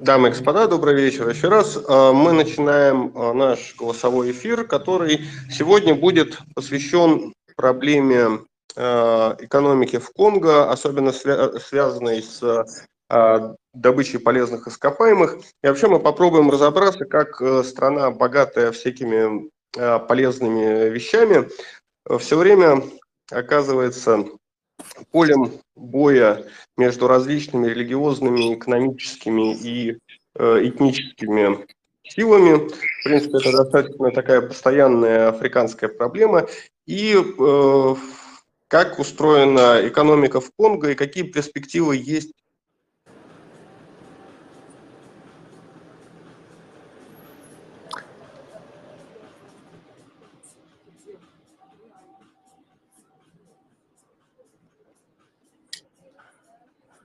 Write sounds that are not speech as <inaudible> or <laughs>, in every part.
Дамы и господа, добрый вечер еще раз. Э, мы начинаем э, наш голосовой эфир, который сегодня будет посвящен проблеме э, экономики в Конго, особенно связанной с добычей полезных ископаемых. И вообще мы попробуем разобраться, как страна, богатая всякими полезными вещами, все время оказывается полем боя между различными религиозными, экономическими и э, этническими силами. В принципе, это достаточно такая постоянная африканская проблема. И э, как устроена экономика в Конго и какие перспективы есть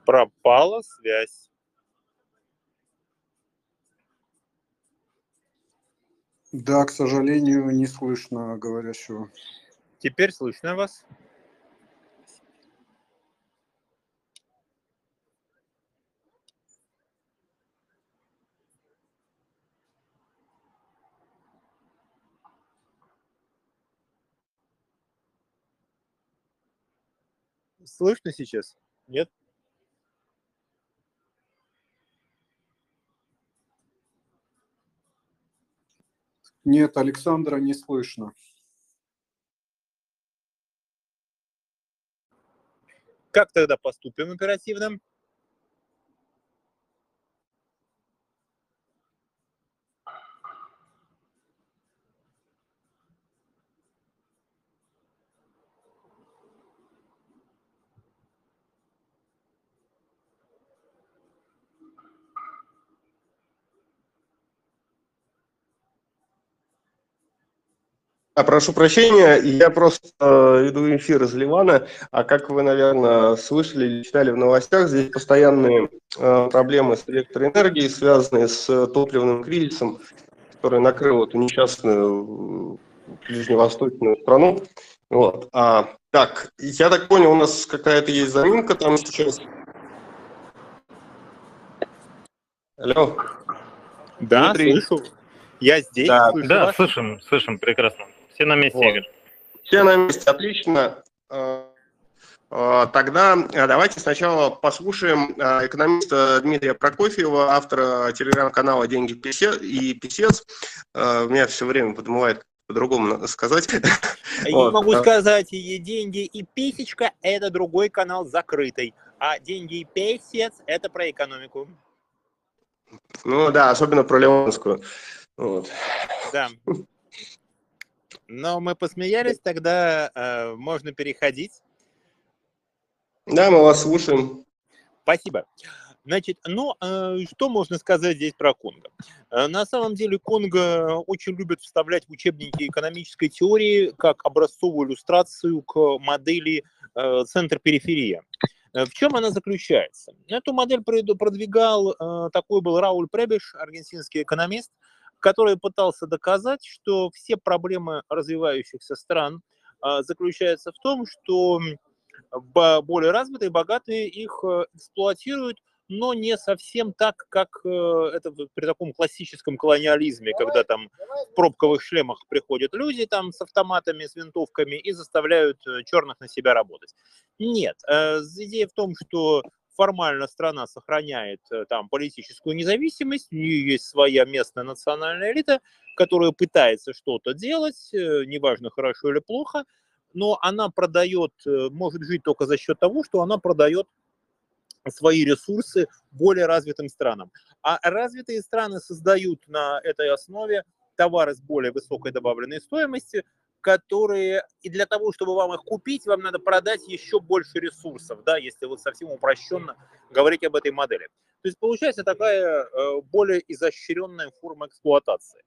пропала связь Да, к сожалению, не слышно говорящего. Теперь слышно вас. Слышно сейчас? Нет? Нет, Александра не слышно. Как тогда поступим оперативно? А, прошу прощения, я просто э, веду эфир из Ливана, а как вы, наверное, слышали или читали в новостях, здесь постоянные э, проблемы с электроэнергией, связанные с э, топливным кризисом, который накрыл эту несчастную э, ближневосточную страну. Вот. А, так, я так понял, у нас какая-то есть заминка там сейчас. Алло. Да, Дмитрий. слышу. Я здесь. Да, слышу да вас. слышим, слышим прекрасно. Все на месте, вот. Игорь. Все на месте, отлично. А, а, тогда а, давайте сначала послушаем экономиста Дмитрия Прокофьева, автора телеграм-канала «Деньги и писец». Меня все время подмывает по-другому надо сказать. Я вот. могу сказать, и деньги и писечка – это другой канал закрытый, а деньги и писец – это про экономику. Ну да, особенно про Леонскую. Вот. Да. Но мы посмеялись, тогда э, можно переходить. Да, мы вас слушаем. Спасибо. Значит, ну, э, что можно сказать здесь про Конго? Э, на самом деле Конго очень любят вставлять в учебники экономической теории как образцовую иллюстрацию к модели э, центр-периферия. Э, в чем она заключается? Эту модель продвигал, э, такой был Рауль Пребеш, аргентинский экономист, который пытался доказать, что все проблемы развивающихся стран а, заключаются в том, что более развитые, богатые их э, эксплуатируют, но не совсем так, как э, это при таком классическом колониализме, когда там в пробковых шлемах приходят люди там с автоматами, с винтовками и заставляют э, черных на себя работать. Нет, идея в том, что формально страна сохраняет э, там политическую независимость, у нее есть своя местная национальная элита, которая пытается что-то делать, э, неважно хорошо или плохо, но она продает, э, может жить только за счет того, что она продает свои ресурсы более развитым странам. А развитые страны создают на этой основе товары с более высокой добавленной стоимостью, которые, и для того, чтобы вам их купить, вам надо продать еще больше ресурсов, да, если вот совсем упрощенно говорить об этой модели. То есть получается такая э, более изощренная форма эксплуатации.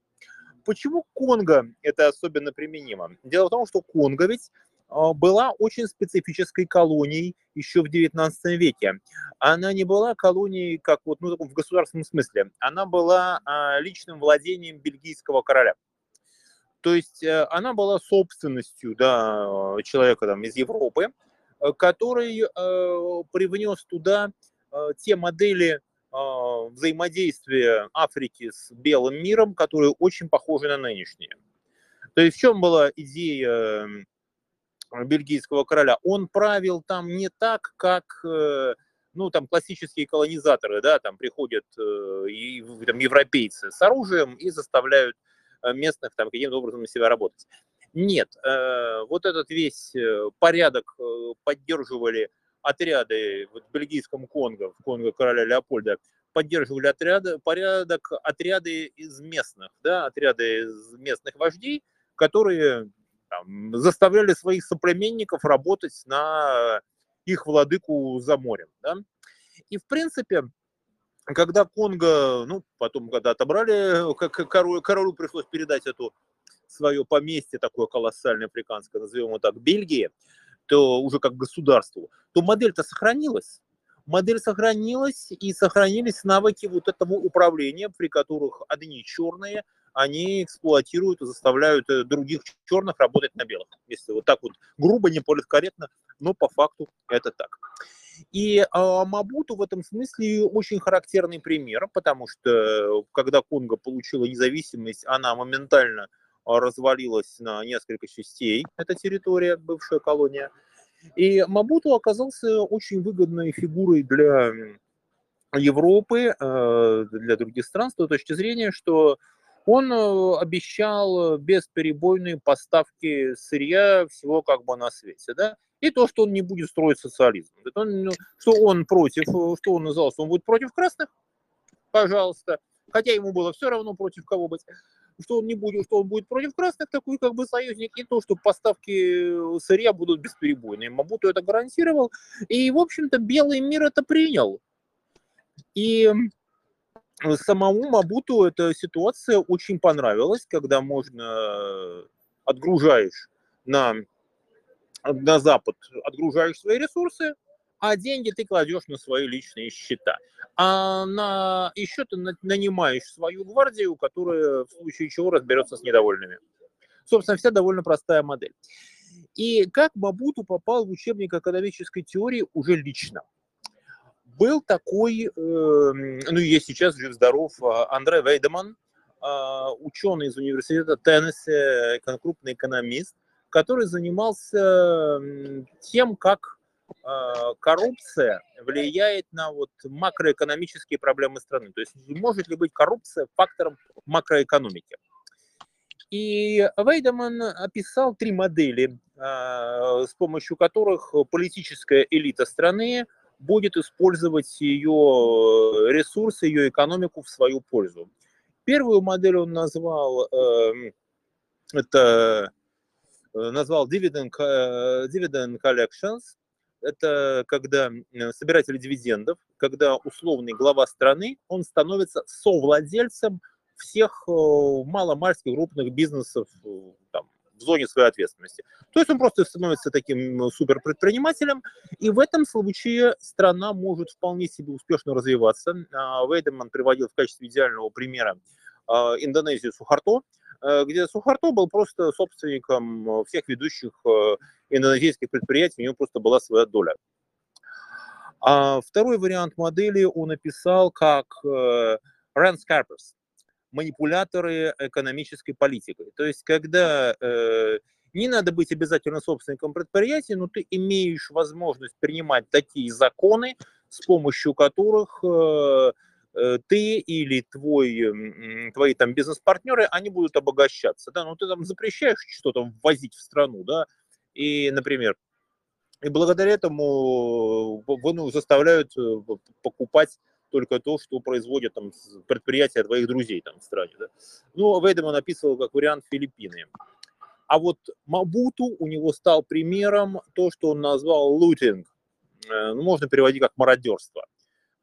Почему Конго это особенно применимо? Дело в том, что Конго ведь э, была очень специфической колонией еще в 19 веке. Она не была колонией, как вот, ну, в государственном смысле. Она была а, личным владением бельгийского короля. То есть э, она была собственностью да, человека там, из Европы, э, который э, привнес туда те модели а, взаимодействие Африки с белым миром, которые очень похожи на нынешние. То есть в чем была идея бельгийского короля? Он правил там не так, как э, ну, там классические колонизаторы, да, там приходят э, и, там, европейцы с оружием и заставляют э, местных там каким-то образом на себя работать. Нет, э, вот этот весь э, порядок э, поддерживали отряды вот в бельгийском Конго, в Конго короля Леопольда, поддерживали отряды, порядок отряды из местных, да, отряды из местных вождей, которые там, заставляли своих соплеменников работать на их владыку за морем. Да? И, в принципе, когда Конго, ну, потом, когда отобрали, королю, королю пришлось передать эту свое поместье, такое колоссальное африканское, назовем его так, Бельгии, то уже как государству, то модель-то сохранилась. Модель сохранилась и сохранились навыки вот этого управления, при которых одни черные, они эксплуатируют и заставляют э, других черных работать на белых. Если вот так вот грубо, не политкорректно, но по факту это так. И э, Мабуту в этом смысле очень характерный пример, потому что когда Конго получила независимость, она моментально развалилась на несколько частей, эта территория, бывшая колония. И Мабуту оказался очень выгодной фигурой для Европы, для других стран с той точки зрения, что он обещал бесперебойные поставки сырья всего как бы на свете, да, и то, что он не будет строить социализм. Ну, что он против, э, что он назывался, он будет против красных, пожалуйста, хотя ему было все равно против кого быть, что он не будет, что он будет против красных, такой как бы союзник, и то, что поставки сырья будут бесперебойные. Мабуту это гарантировал, и, в общем-то, белый мир это принял. И самому Мабуту эта ситуация очень понравилась, когда можно э, отгружаешь на, на Запад, отгружаешь свои ресурсы, а деньги ты кладешь на свои личные счета. А на еще ты нанимаешь свою гвардию, которая в случае чего разберется с недовольными. Собственно, вся довольно простая модель. И как Мабуту попал в учебник экономической теории уже лично – был такой, э, ну есть сейчас жив-здоров, а, Андре Вейдеман, а, ученый из университета Теннесси, крупный экономист, который занимался тем, как а, коррупция влияет на вот макроэкономические проблемы страны. То есть может ли быть коррупция фактором макроэкономики. И Вейдеман описал три модели, с помощью которых политическая элита страны будет использовать ее ресурсы, ее экономику в свою пользу. Первую модель он назвал, эм, это назвал dividend, э, dividend collections, это когда собиратель дивидендов, когда условный глава страны, он становится совладельцем всех маломальских крупных бизнесов там, в зоне своей ответственности. То есть он просто становится таким суперпредпринимателем, и в этом случае страна может вполне себе успешно развиваться. А, Вейдеман приводил в качестве идеального примера Индонезию Сухарто, э, где Сухарто был просто собственником всех ведущих э, индонезийских предприятий, у него просто была своя доля. А второй вариант модели он описал как э, Scarpers манипуляторы экономической политикой. То есть, когда э, не надо быть обязательно собственником предприятия, но ты имеешь возможность принимать такие законы, с помощью которых э, э ты или твой, твои там бизнес-партнеры, они будут обогащаться. Да? Ну, ты там запрещаешь что-то ввозить в страну, да, и, например, и благодаря этому э, ну, заставляют э, покупать только то, что производят там предприятия твоих друзей там в стране. Да? Ну, Вейдеман описывал как вариант Филиппины. А вот Мабуту у него стал примером то, что он назвал лутинг. Э, ну, можно переводить как мародерство.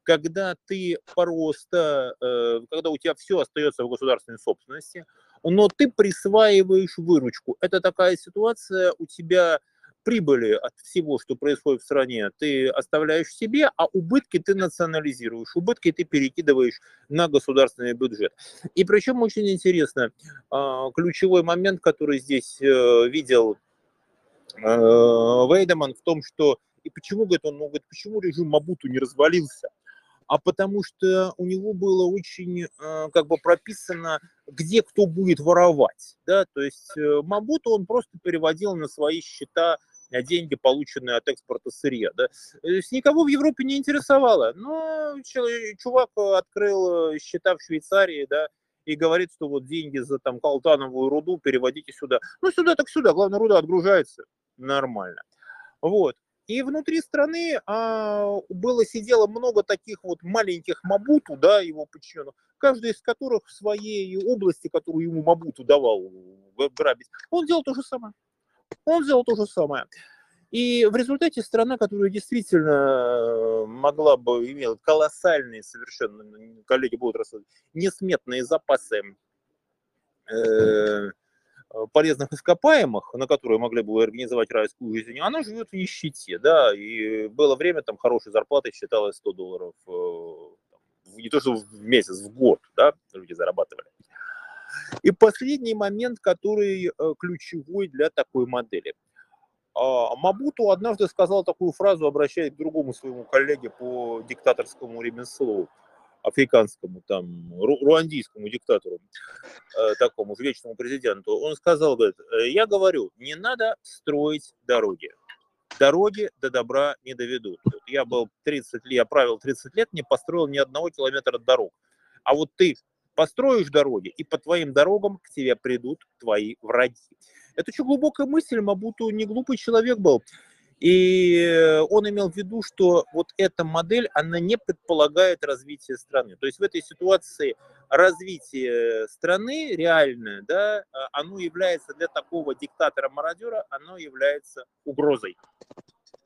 Когда ты просто, э, когда у тебя все остается в государственной собственности, но ты присваиваешь выручку. Это такая ситуация, у тебя прибыли от всего, что происходит в стране, ты оставляешь себе, а убытки ты национализируешь, убытки ты перекидываешь на государственный бюджет. И причем очень интересно, а, ключевой момент, который здесь э, видел э, Вейдеман в том, что и почему, говорит он, ну, говорит, почему режим Мабуту не развалился? А потому что у него было очень э, как бы прописано, где кто будет воровать. Да? То есть э, Мабуту он просто переводил на свои счета э, деньги, полученные от экспорта сырья. Да? То есть никого в Европе не интересовало. Но чувак открыл счета в Швейцарии, да, и говорит, что вот деньги за там колтановую руду переводите сюда. Ну, сюда так сюда, главное, руда отгружается нормально. Вот. И внутри страны а, было сидело много таких вот маленьких Мабуту, да, его подчиненных, каждый из которых в своей области, которую ему Мабуту давал грабить, он делал то же самое. Он сделал то же самое. И в результате страна, которая действительно могла бы иметь колоссальные совершенно, коллеги будут рассказывать, несметные запасы э, Э, полезных ископаемых, на которые могли бы организовать райскую жизнь, она живет в нищете, да, и было время, там, хорошей зарплаты считалось 100 долларов, э, не то что в месяц, в год, да, люди зарабатывали. И последний момент, который э, ключевой для такой модели. А, Мабуту однажды сказал такую фразу, обращаясь к другому своему коллеге по диктаторскому ремеслу – африканскому, там, ру руандийскому диктатору, э, такому вечному президенту, он сказал, говорит, «Э, я говорю, не надо строить дороги. Дороги до добра не доведут. Я был 30 лет, я правил 30 лет, не построил ни одного километра дорог. А вот ты построишь дороги, и по твоим дорогам к тебе придут твои враги. Это очень глубокая мысль, Мабуту не глупый человек был. И он имел в виду, что вот эта модель, она не предполагает развитие страны. То есть в этой ситуации развитие страны реальное, да, оно является для такого диктатора-мародера, оно является угрозой.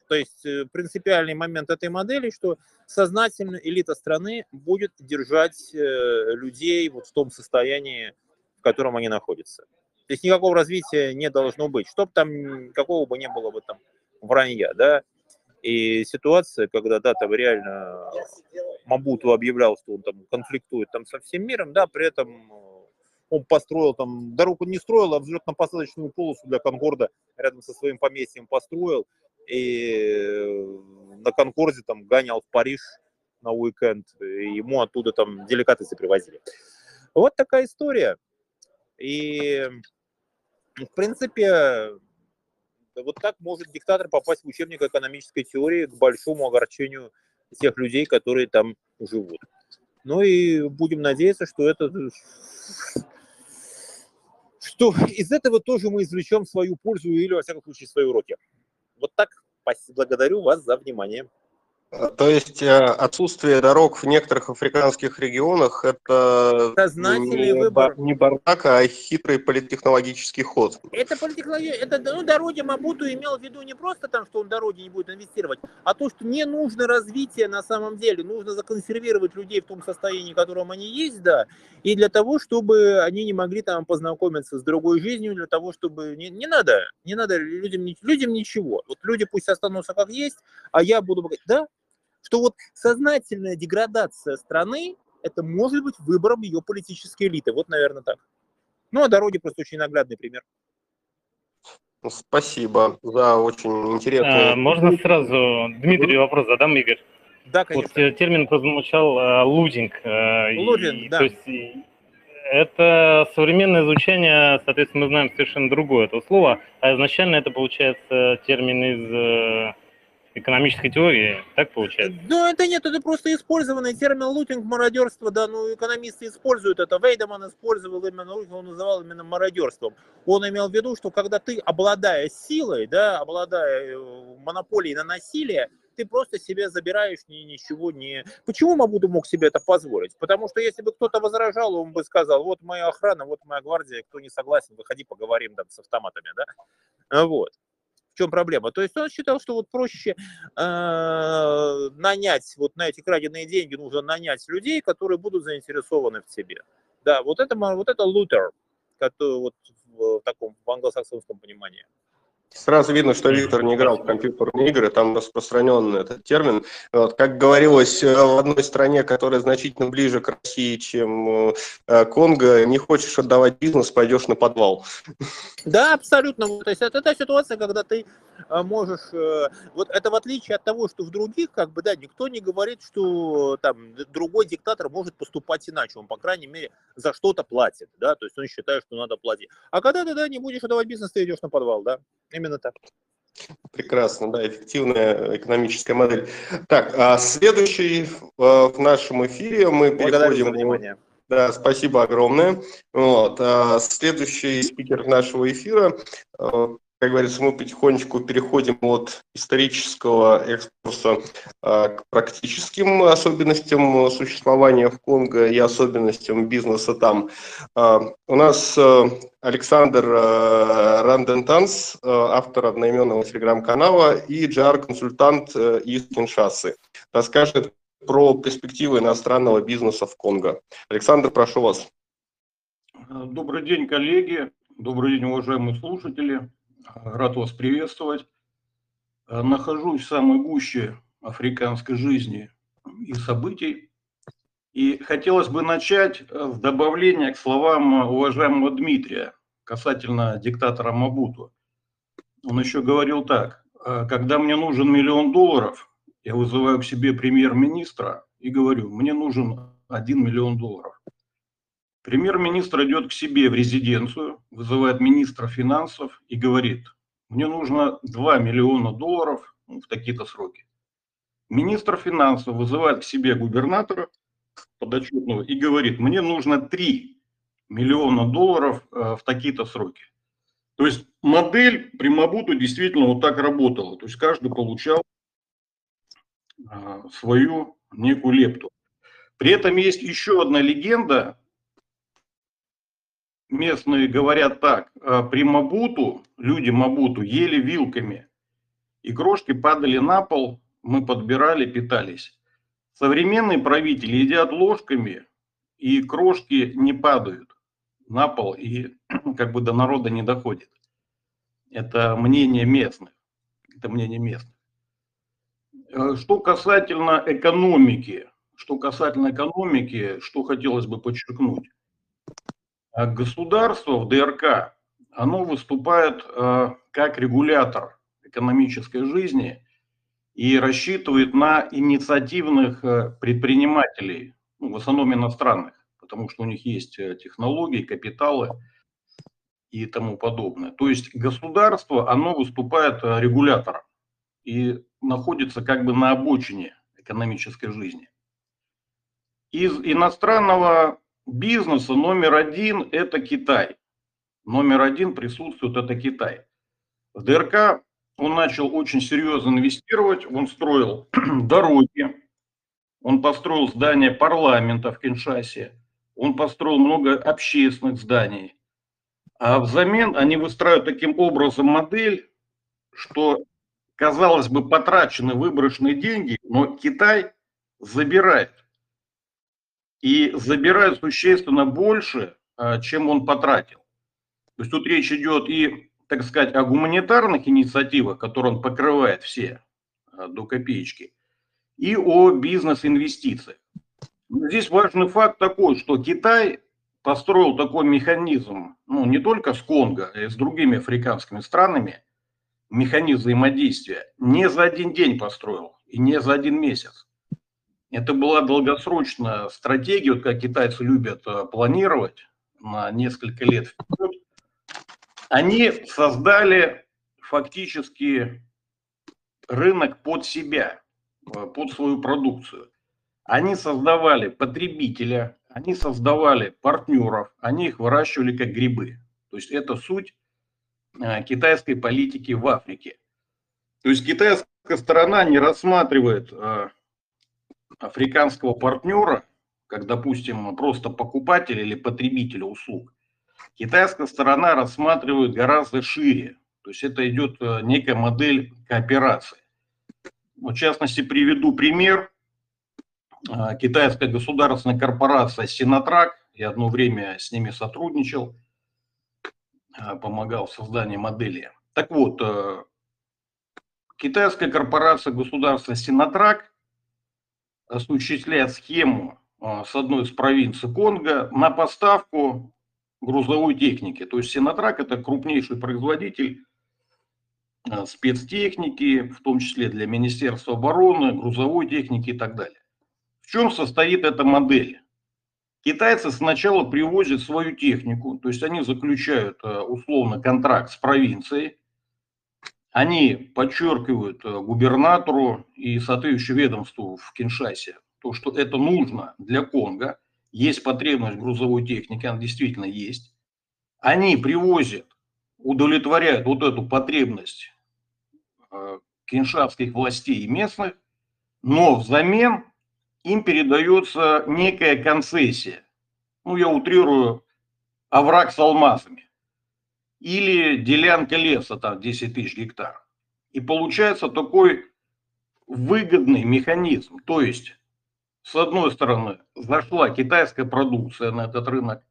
То есть э, принципиальный момент этой модели, что сознательно элита страны будет держать э, людей вот в том состоянии, в котором они находятся. То есть никакого развития не должно быть, чтобы там какого бы не было бы там вранья, да, и ситуация, когда, да, там реально Мабуту объявлял, что он там конфликтует там со всем миром, да, при этом э, он построил там, дорогу не строил, а взлетно-посадочную полосу для Конкорда рядом со своим поместьем построил, и на Конкорде там гонял в Париж на уикенд, и ему оттуда там деликатесы привозили. Вот такая история. И, в принципе, вот так может диктатор попасть в учебник экономической теории к большому огорчению тех людей, которые там живут. Ну и будем надеяться, что это что из этого тоже мы извлечем свою пользу или, во всяком случае, свои уроки. Вот так. Благодарю вас за внимание. То есть э, отсутствие дорог в некоторых африканских регионах – это не, выбор. не бардак, а хитрый политтехнологический ход. Это политтехнология, это ну, дороги Мабуту имел в виду не просто там, что он дороги не будет инвестировать, а то, что не нужно развитие на самом деле, нужно законсервировать людей в том состоянии, в котором они есть, да, и для того, чтобы они не могли там познакомиться с другой жизнью, для того, чтобы не, не надо, не надо людям, людям ничего. Вот люди пусть останутся как есть, а я буду говорить, да, что вот сознательная деградация страны это может быть выбором ее политической элиты. Вот, наверное, так. Ну, а дороги просто очень наглядный пример. Ну, спасибо за очень интересный... А, можно сразу, Дмитрий, вопрос задам, Игорь? Да, конечно. Вот термин прозвучал э, лудинг. Э, лудинг, да. То есть это современное звучание, соответственно, мы знаем совершенно другое это слово, а изначально это получается термин из э, экономической теории, так получается? Ну, это нет, это просто использованный термин лутинг, мародерство, да, ну, экономисты используют это, Вейдеман использовал именно, он называл именно мародерством. Он имел в виду, что когда ты, обладая силой, да, обладая э, монополией на насилие, ты просто себе забираешь ни, ничего не... Почему Мабуду мог себе это позволить? Потому что если бы кто-то возражал, он бы сказал, вот моя охрана, вот моя гвардия, кто не согласен, выходи, поговорим там с автоматами, да? Вот чем проблема? То есть он считал, что вот проще э, нанять, вот на эти краденые деньги нужно нанять людей, которые будут заинтересованы в тебе. Да, вот это, вот это лутер, который вот в таком в англосаксонском понимании. Сразу видно, что Виктор не играл в компьютерные игры, там распространен этот термин. Вот, как говорилось, э, в одной стране, которая значительно ближе к России, чем э, Конго, не хочешь отдавать бизнес, пойдешь на подвал. Да, абсолютно. То есть это та ситуация, когда ты можешь... Э, вот это в отличие от того, что в других, как бы, да, никто не говорит, что там другой диктатор может поступать иначе. Он, по крайней мере, за что-то платит, да, то есть он считает, что надо платить. А когда ты, да, не будешь этого бизнеса, ты идешь на подвал, да, именно так. Прекрасно, да, эффективная экономическая модель. Так, а следующий э, в нашем эфире мы Благодарю переходим... За внимание. Да, спасибо огромное. Вот. А следующий спикер нашего эфира э, как говорится, мы потихонечку переходим от исторического экскурса а, к практическим особенностям существования в Конго и особенностям бизнеса там. А, у нас а, Александр Рандентанс, автор одноименного телеграм-канала, и джар-консультант из Киншасы. Расскажет про перспективы иностранного бизнеса в Конго. Александр, прошу вас. Добрый день, коллеги. Добрый день, уважаемые слушатели. Рад вас приветствовать. Э, нахожусь в самой гуще африканской жизни и событий. И хотелось бы начать э, с добавления к словам уважаемого Дмитрия касательно диктатора Мабуту. Он еще говорил так, «Э, когда мне нужен миллион долларов, я вызываю к себе премьер-министра и говорю, мне нужен один миллион долларов. Премьер-министр идет к себе в резиденцию, вызывает министра финансов и говорит, мне нужно 2 миллиона долларов в такие-то сроки. Министр финансов вызывает к себе губернатора подотчетного и говорит, мне нужно 3 миллиона долларов э, в такие-то сроки. То есть модель при Мабуту действительно вот так работала. То есть каждый получал э, свою некую лепту. При этом есть еще одна легенда, местные говорят так, «А при Мабуту, люди Мабуту ели вилками, и крошки падали на пол, мы подбирали, питались. Современные правители едят ложками, и крошки не падают на пол и <clears throat> как бы до народа не доходит. Это мнение местных. Это мнение местных. Э, что касательно экономики, что касательно экономики, что хотелось бы подчеркнуть. А государство в ДРК, оно выступает э, как регулятор экономической жизни и рассчитывает на инициативных э, предпринимателей, ну, в основном иностранных, потому что у них есть э, технологии, капиталы и тому подобное. То есть государство, оно выступает регулятором и находится как бы на обочине экономической жизни. Из иностранного бизнеса номер один – это Китай. Номер один присутствует – это Китай. В ДРК он начал очень серьезно инвестировать, он строил <clears throat> дороги, он построил здание парламента в Киншасе, он построил много общественных зданий. А взамен они выстраивают таким образом модель, что, казалось бы, потрачены выброшенные деньги, но Китай забирает и забирают существенно больше, а, чем он потратил. То есть тут речь идет и, так сказать, о гуманитарных инициативах, которые он покрывает все а, до копеечки, и о бизнес-инвестициях. Здесь важный факт такой, что Китай построил такой механизм, ну, не только с Конго, а и с другими африканскими странами, механизм взаимодействия, не за один день построил и не за один месяц. Это была долгосрочная стратегия, вот как китайцы любят э, планировать на несколько лет. Они создали фактически рынок под себя, э, под свою продукцию. Они создавали потребителя, они создавали партнеров, они их выращивали как грибы. То есть это суть э, китайской политики в Африке. То есть китайская сторона не рассматривает африканского партнера, как, допустим, просто покупатель или потребитель услуг, китайская сторона рассматривает гораздо шире. То есть это идет э, некая модель кооперации. В частности, приведу пример. Э, китайская государственная корпорация Синотрак, я одно время с ними сотрудничал, э, помогал в создании модели. Так вот, китайская корпорация государства Синотрак осуществляет схему а, с одной из провинций Конго на поставку грузовой техники. То есть Синотрак – это крупнейший производитель э, спецтехники, в том числе для Министерства обороны, грузовой техники и так далее. В чем состоит эта модель? Китайцы сначала привозят свою технику, то есть они заключают э, условно контракт с провинцией, они подчеркивают э, губернатору и соответствующему ведомству в Киншасе, то, что это нужно для Конго, есть потребность в грузовой технике, она действительно есть. Они привозят, удовлетворяют вот эту потребность э, киншасских властей и местных, но взамен им передается некая концессия. Ну, я утрирую, овраг с алмазами. Или делянка леса, там 10 тысяч гектар. И получается такой выгодный механизм. То есть, с одной стороны, зашла китайская продукция на этот рынок,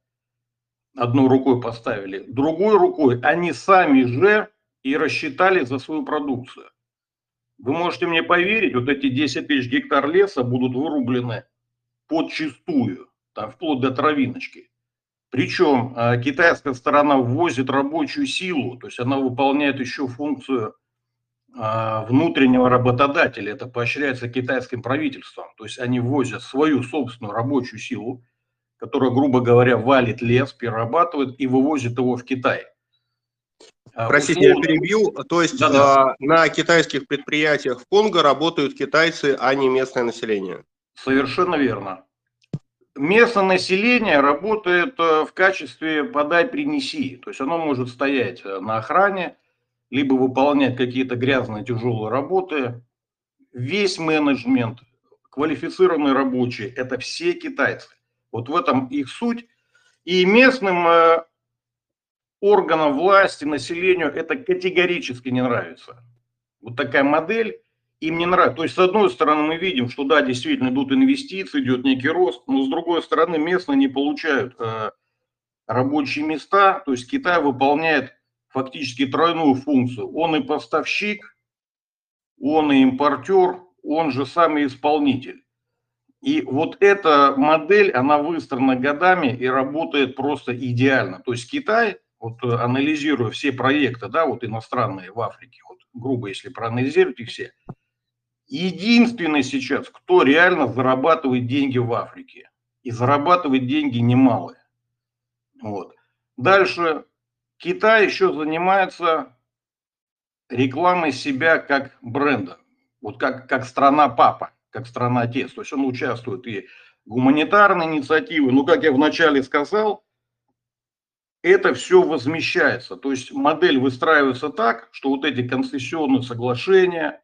одной рукой поставили, другой рукой они сами же и рассчитали за свою продукцию. Вы можете мне поверить, вот эти 10 тысяч гектар леса будут вырублены подчистую, там, вплоть до травиночки. Причем э, китайская сторона ввозит рабочую силу, то есть она выполняет еще функцию э, внутреннего работодателя. Это поощряется китайским правительством. То есть они ввозят свою собственную рабочую силу, которая, грубо говоря, валит лес, перерабатывает и вывозит его в Китай. А, Простите, условно... я перебью. То есть да -да. на китайских предприятиях в Конго работают китайцы, а не местное население? Совершенно верно. Местное население работает э, в качестве подай-принеси. То есть оно может стоять э, на охране, либо выполнять какие-то грязные тяжелые работы. Весь менеджмент, квалифицированные рабочие – это все китайцы. Вот в этом их суть. И местным э, органам власти, населению это категорически не нравится. Вот такая модель им не нравится. То есть, с одной стороны, мы видим, что да, действительно идут инвестиции, идет некий рост, но с другой стороны, местные не получают э, рабочие места. То есть, Китай выполняет фактически тройную функцию. Он и поставщик, он и импортер, он же самый исполнитель. И вот эта модель, она выстроена годами и работает просто идеально. То есть Китай вот э, анализируя все проекты, да, вот иностранные в Африке, вот грубо если проанализировать их все, единственный сейчас, кто реально зарабатывает деньги в Африке, и зарабатывает деньги немалые. Вот. Дальше Китай еще занимается рекламой себя как бренда, вот как, как страна-папа, как страна-отец. То есть он участвует и в гуманитарной инициативе. Ну, как я вначале сказал, это все возмещается. То есть модель выстраивается так, что вот эти концессионные соглашения,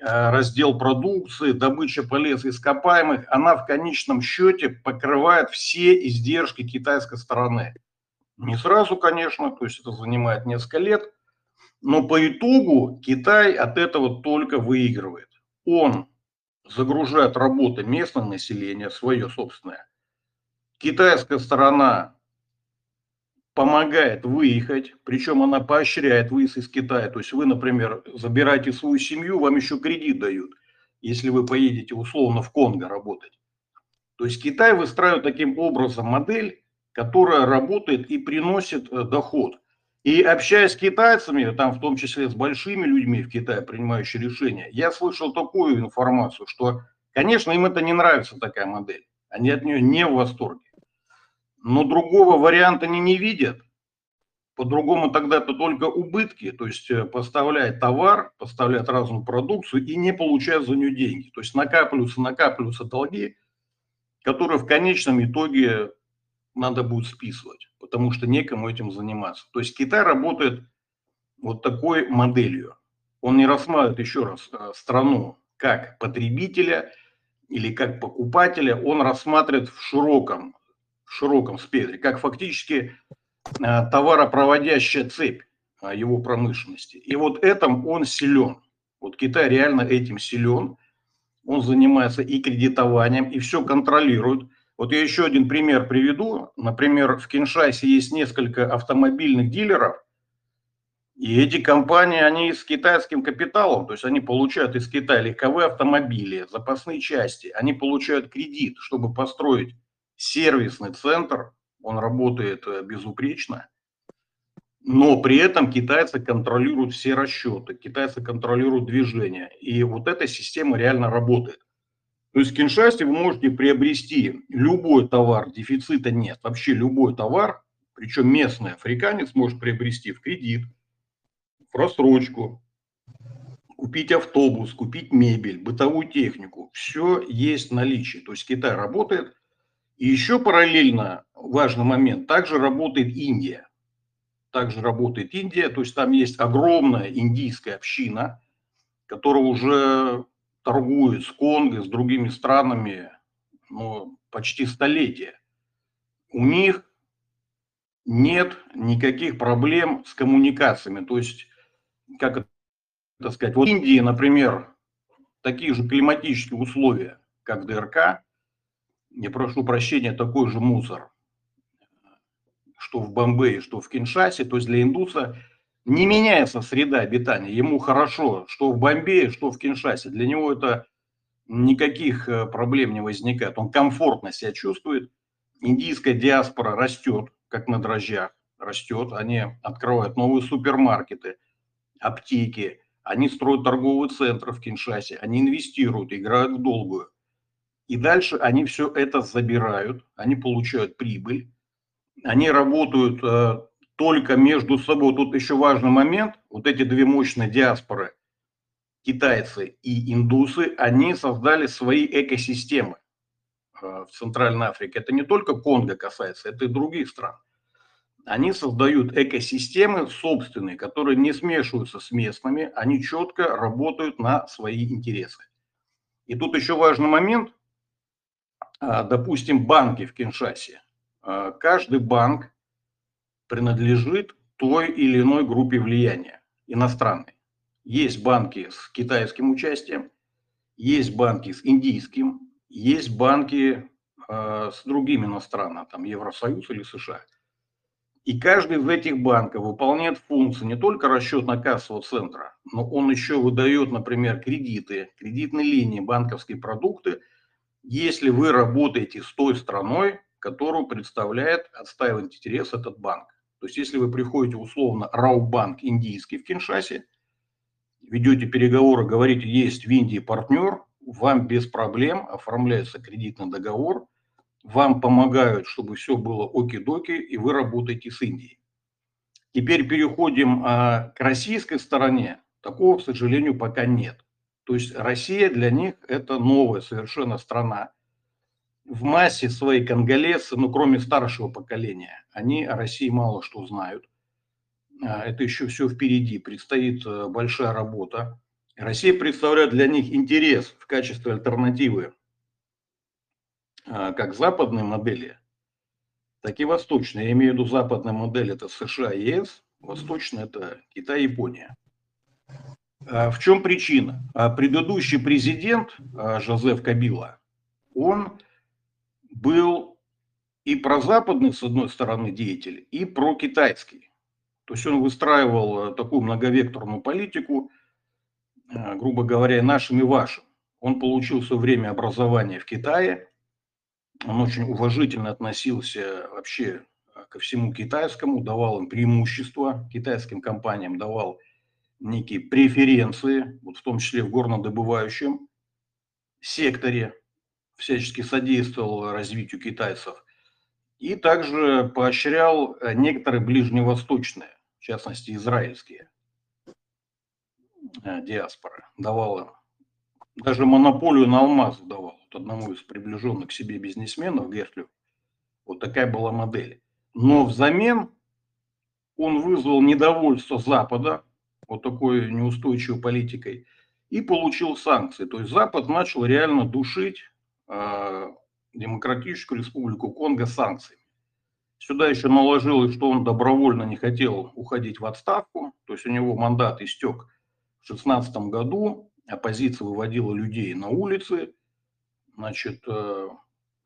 раздел продукции, добыча полез ископаемых, она в конечном счете покрывает все издержки китайской стороны. Не сразу, конечно, то есть это занимает несколько лет, но по итогу Китай от этого только выигрывает. Он загружает работы местного населения, свое собственное. Китайская сторона помогает выехать, причем она поощряет выезд из Китая. То есть вы, например, забираете свою семью, вам еще кредит дают, если вы поедете условно в Конго работать. То есть Китай выстраивает таким образом модель, которая работает и приносит э, доход. И общаясь с китайцами, там в том числе с большими людьми в Китае, принимающими решения, я слышал такую информацию, что, конечно, им это не нравится такая модель. Они от нее не в восторге но другого варианта они не видят. По-другому тогда это только убытки, то есть э, поставляет товар, поставляет разную продукцию и не получает за нее деньги. То есть накапливаются, накапливаются долги, которые в конечном итоге надо будет списывать, потому что некому этим заниматься. То есть Китай работает вот такой моделью. Он не рассматривает еще раз э, страну как потребителя или как покупателя, он рассматривает в широком в широком спектре, как фактически э, товаропроводящая цепь э, его промышленности. И вот этом он силен. Вот Китай реально этим силен. Он занимается и кредитованием, и все контролирует. Вот я еще один пример приведу. Например, в Киншасе есть несколько автомобильных дилеров, и эти компании, они с китайским капиталом, то есть они получают из Китая легковые автомобили, запасные части, они получают кредит, чтобы построить сервисный центр, он работает э, безупречно. но при этом китайцы контролируют все расчеты, китайцы контролируют движение. И вот эта система реально работает. То есть в Киншасе вы можете приобрести любой товар, дефицита нет, вообще любой товар, причем местный африканец может приобрести в кредит, в рассрочку, купить автобус, купить мебель, бытовую технику. Все есть в наличии. То есть Китай работает. И еще параллельно важный момент, также работает Индия также работает Индия, то есть там есть огромная индийская община, которая уже торгует с Конго, с другими странами ну, почти столетия. У них нет никаких проблем с коммуникациями. То есть, как это сказать, вот в Индии, например, такие же климатические условия, как ДРК, не прошу прощения, такой же мусор – что в Бомбее, что в Киншасе, то есть для индуса не меняется среда обитания. Ему хорошо, что в Бомбее, что в Киншасе. Для него это никаких э, проблем не возникает. Он комфортно себя чувствует. Индийская диаспора растет, как на дрожжах, растет. Они открывают новые супермаркеты, аптеки. Они строят торговые центры в Киншасе. Они инвестируют, играют в долгую. И дальше они все это забирают, они получают прибыль они работают э, только между собой. Тут еще важный момент. Вот эти две мощные диаспоры, китайцы и индусы, они создали свои экосистемы э, в Центральной Африке. Это не только Конго касается, это и других стран. Они создают экосистемы собственные, которые не смешиваются с местными, они четко работают на свои интересы. И тут еще важный момент. А, допустим, банки в Киншасе – а, каждый банк принадлежит той или иной группе влияния, иностранной. Есть банки с китайским участием, есть банки с индийским, есть банки э, с другими иностранными, там Евросоюз или США. И каждый из этих банков выполняет функции не только расчетно-кассового центра, но он еще выдает, например, кредиты, кредитные линии, банковские продукты, если вы работаете с той страной, которую представляет, отстаивает интерес этот банк. То есть если вы приходите условно Раубанк индийский в Киншасе, ведете переговоры, говорите, есть в Индии партнер, вам без проблем оформляется кредитный договор, вам помогают, чтобы все было оки-доки, и вы работаете с Индией. Теперь переходим а, к российской стороне. Такого, к сожалению, пока нет. То есть Россия для них это новая совершенно страна в массе своей конголезцы, ну, кроме старшего поколения, они о России мало что знают. А, это еще все впереди, предстоит э, большая работа. Россия представляет для них интерес в качестве альтернативы а, как западной модели, так и восточной. Я имею в виду западная модель – это США и ЕС, восточная – это Китай и Япония. А, в чем причина? Предыдущий президент Жозеф Кабила, он был и прозападный, с одной стороны, деятель, и прокитайский. То есть он выстраивал э, такую многовекторную политику, э, грубо говоря, нашим и вашим. Он получил все время образование в Китае, он очень уважительно относился вообще э, ко всему китайскому, давал им преимущества китайским компаниям, давал некие преференции, вот в том числе в горнодобывающем секторе, всячески содействовал развитию китайцев. И также поощрял э, некоторые ближневосточные, в частности израильские э, диаспоры. Давал им даже монополию на алмаз давал вот одному из приближенных к себе бизнесменов, Гертлю. Вот такая была модель. Но взамен он вызвал недовольство Запада вот такой неустойчивой политикой и получил санкции. То есть Запад начал реально душить Э, Демократическую Республику Конго санкциями. Сюда еще наложилось, что он добровольно не хотел уходить в отставку, то есть у него мандат истек в 2016 году, оппозиция выводила людей на улицы, значит, э,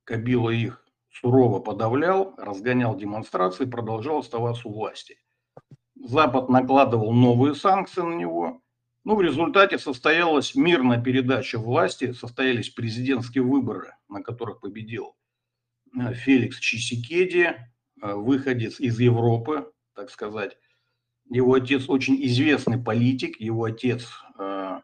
Кабила их сурово подавлял, разгонял демонстрации, продолжал оставаться у власти. Запад накладывал новые санкции на него, ну, в результате состоялась мирная передача власти, состоялись президентские выборы, на которых победил э, Феликс Чисикеди, э, выходец из Европы, так сказать. Его отец очень известный политик, его отец э,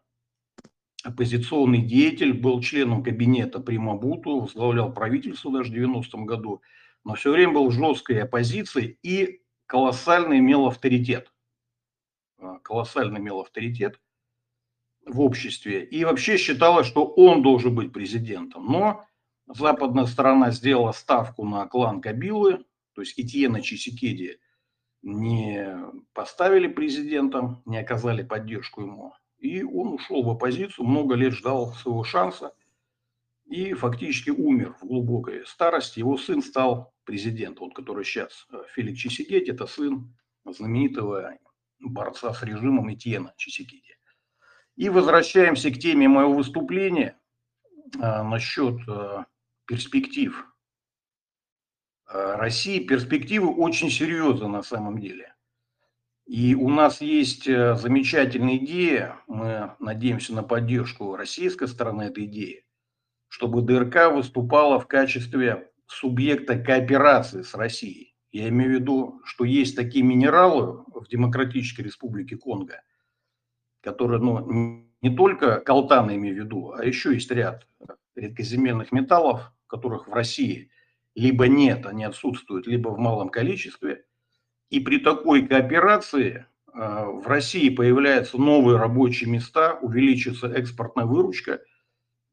оппозиционный деятель, был членом кабинета при Мабуту, возглавлял правительство даже в 90-м году, но все время был в жесткой оппозиции и колоссально имел авторитет. Э, колоссально имел авторитет в обществе. И вообще считалось, что он должен быть президентом. Но западная сторона сделала ставку на клан Кабилы, то есть Этьена Чисикеди не поставили президентом, не оказали поддержку ему. И он ушел в оппозицию, много лет ждал своего шанса и фактически умер в глубокой старости. Его сын стал президентом, вот, который сейчас э, Феликс Чисикети, это сын знаменитого борца с режимом Этьена Чисикети. И возвращаемся к теме моего выступления а, насчет а, перспектив России. Перспективы очень серьезные на самом деле. И у нас есть э, замечательная идея, мы надеемся на поддержку российской стороны этой идеи, чтобы ДРК выступала в качестве субъекта кооперации с Россией. Я имею в виду, что есть такие минералы в Демократической Республике Конго, которые ну, не только колтаны имею в виду, а еще есть ряд редкоземельных металлов, которых в России либо нет, они отсутствуют, либо в малом количестве. И при такой кооперации а, в России появляются новые рабочие места, увеличится экспортная выручка.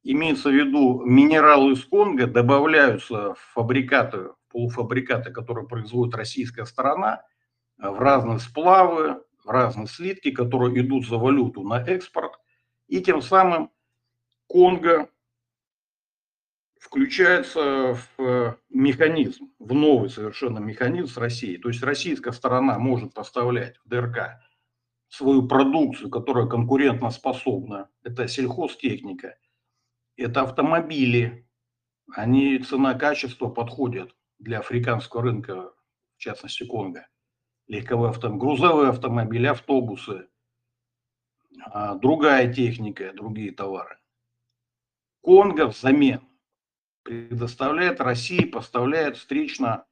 Имеется в виду, минералы из Конго добавляются в фабрикаты, полуфабрикаты, которые производит российская сторона, в разные сплавы, в разные слитки, которые идут за валюту на экспорт, и тем самым Конго включается в э, механизм, в новый совершенно механизм с Россией. То есть российская сторона может поставлять в ДРК свою продукцию, которая конкурентно способна. Это сельхозтехника, это автомобили. Они цена-качество подходят для африканского рынка, в частности Конго легковые автомобили, грузовые автомобили, автобусы, а, другая техника, другие товары. Конго взамен предоставляет России, поставляет встречно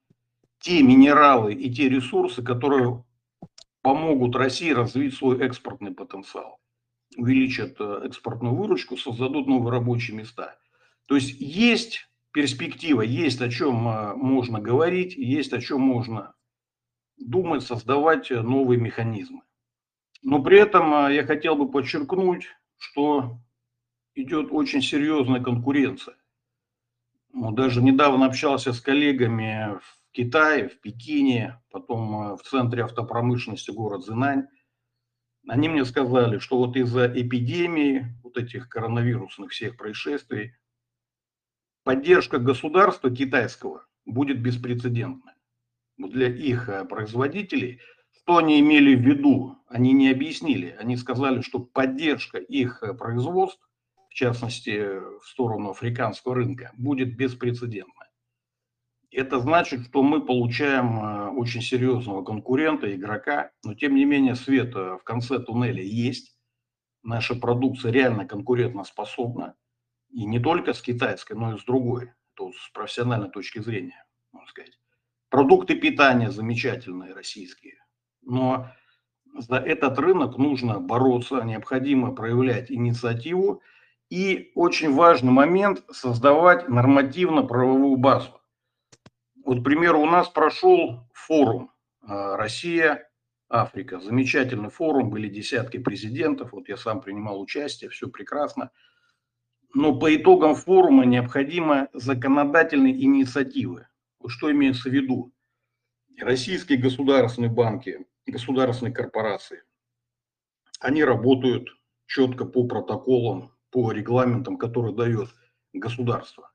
те минералы и те ресурсы, которые помогут России развить свой экспортный потенциал, увеличат э, экспортную выручку, создадут новые рабочие места. То есть есть перспектива, есть о чем э, можно говорить, есть о чем можно думать, создавать э, новые механизмы. Но при этом я хотел бы подчеркнуть, что идет очень серьезная конкуренция. Ну, даже недавно общался с коллегами в Китае, в Пекине, потом в центре автопромышленности город Зинань. Они мне сказали, что вот из-за эпидемии, вот этих коронавирусных всех происшествий, поддержка государства китайского будет беспрецедентная для их э, производителей. Что они имели в виду, они не объяснили. Они сказали, что поддержка их э, производств, в частности в сторону африканского рынка, будет беспрецедентной. Это значит, что мы получаем э, очень серьезного конкурента, игрока, но тем не менее свет в конце туннеля есть. Наша продукция реально конкурентоспособна. И не только с китайской, но и с другой, то с профессиональной точки зрения, можно сказать. Продукты питания замечательные российские, но за этот рынок нужно бороться, необходимо проявлять инициативу и очень важный момент создавать нормативно-правовую базу. Вот, к примеру, у нас прошел форум а, «Россия, Африка». Замечательный форум, были десятки президентов, вот я сам принимал участие, все прекрасно. Но по итогам форума необходимы законодательные инициативы. Что имеется в виду? Российские государственные банки, государственные корпорации, они работают четко по протоколам, по регламентам, которые дает государство.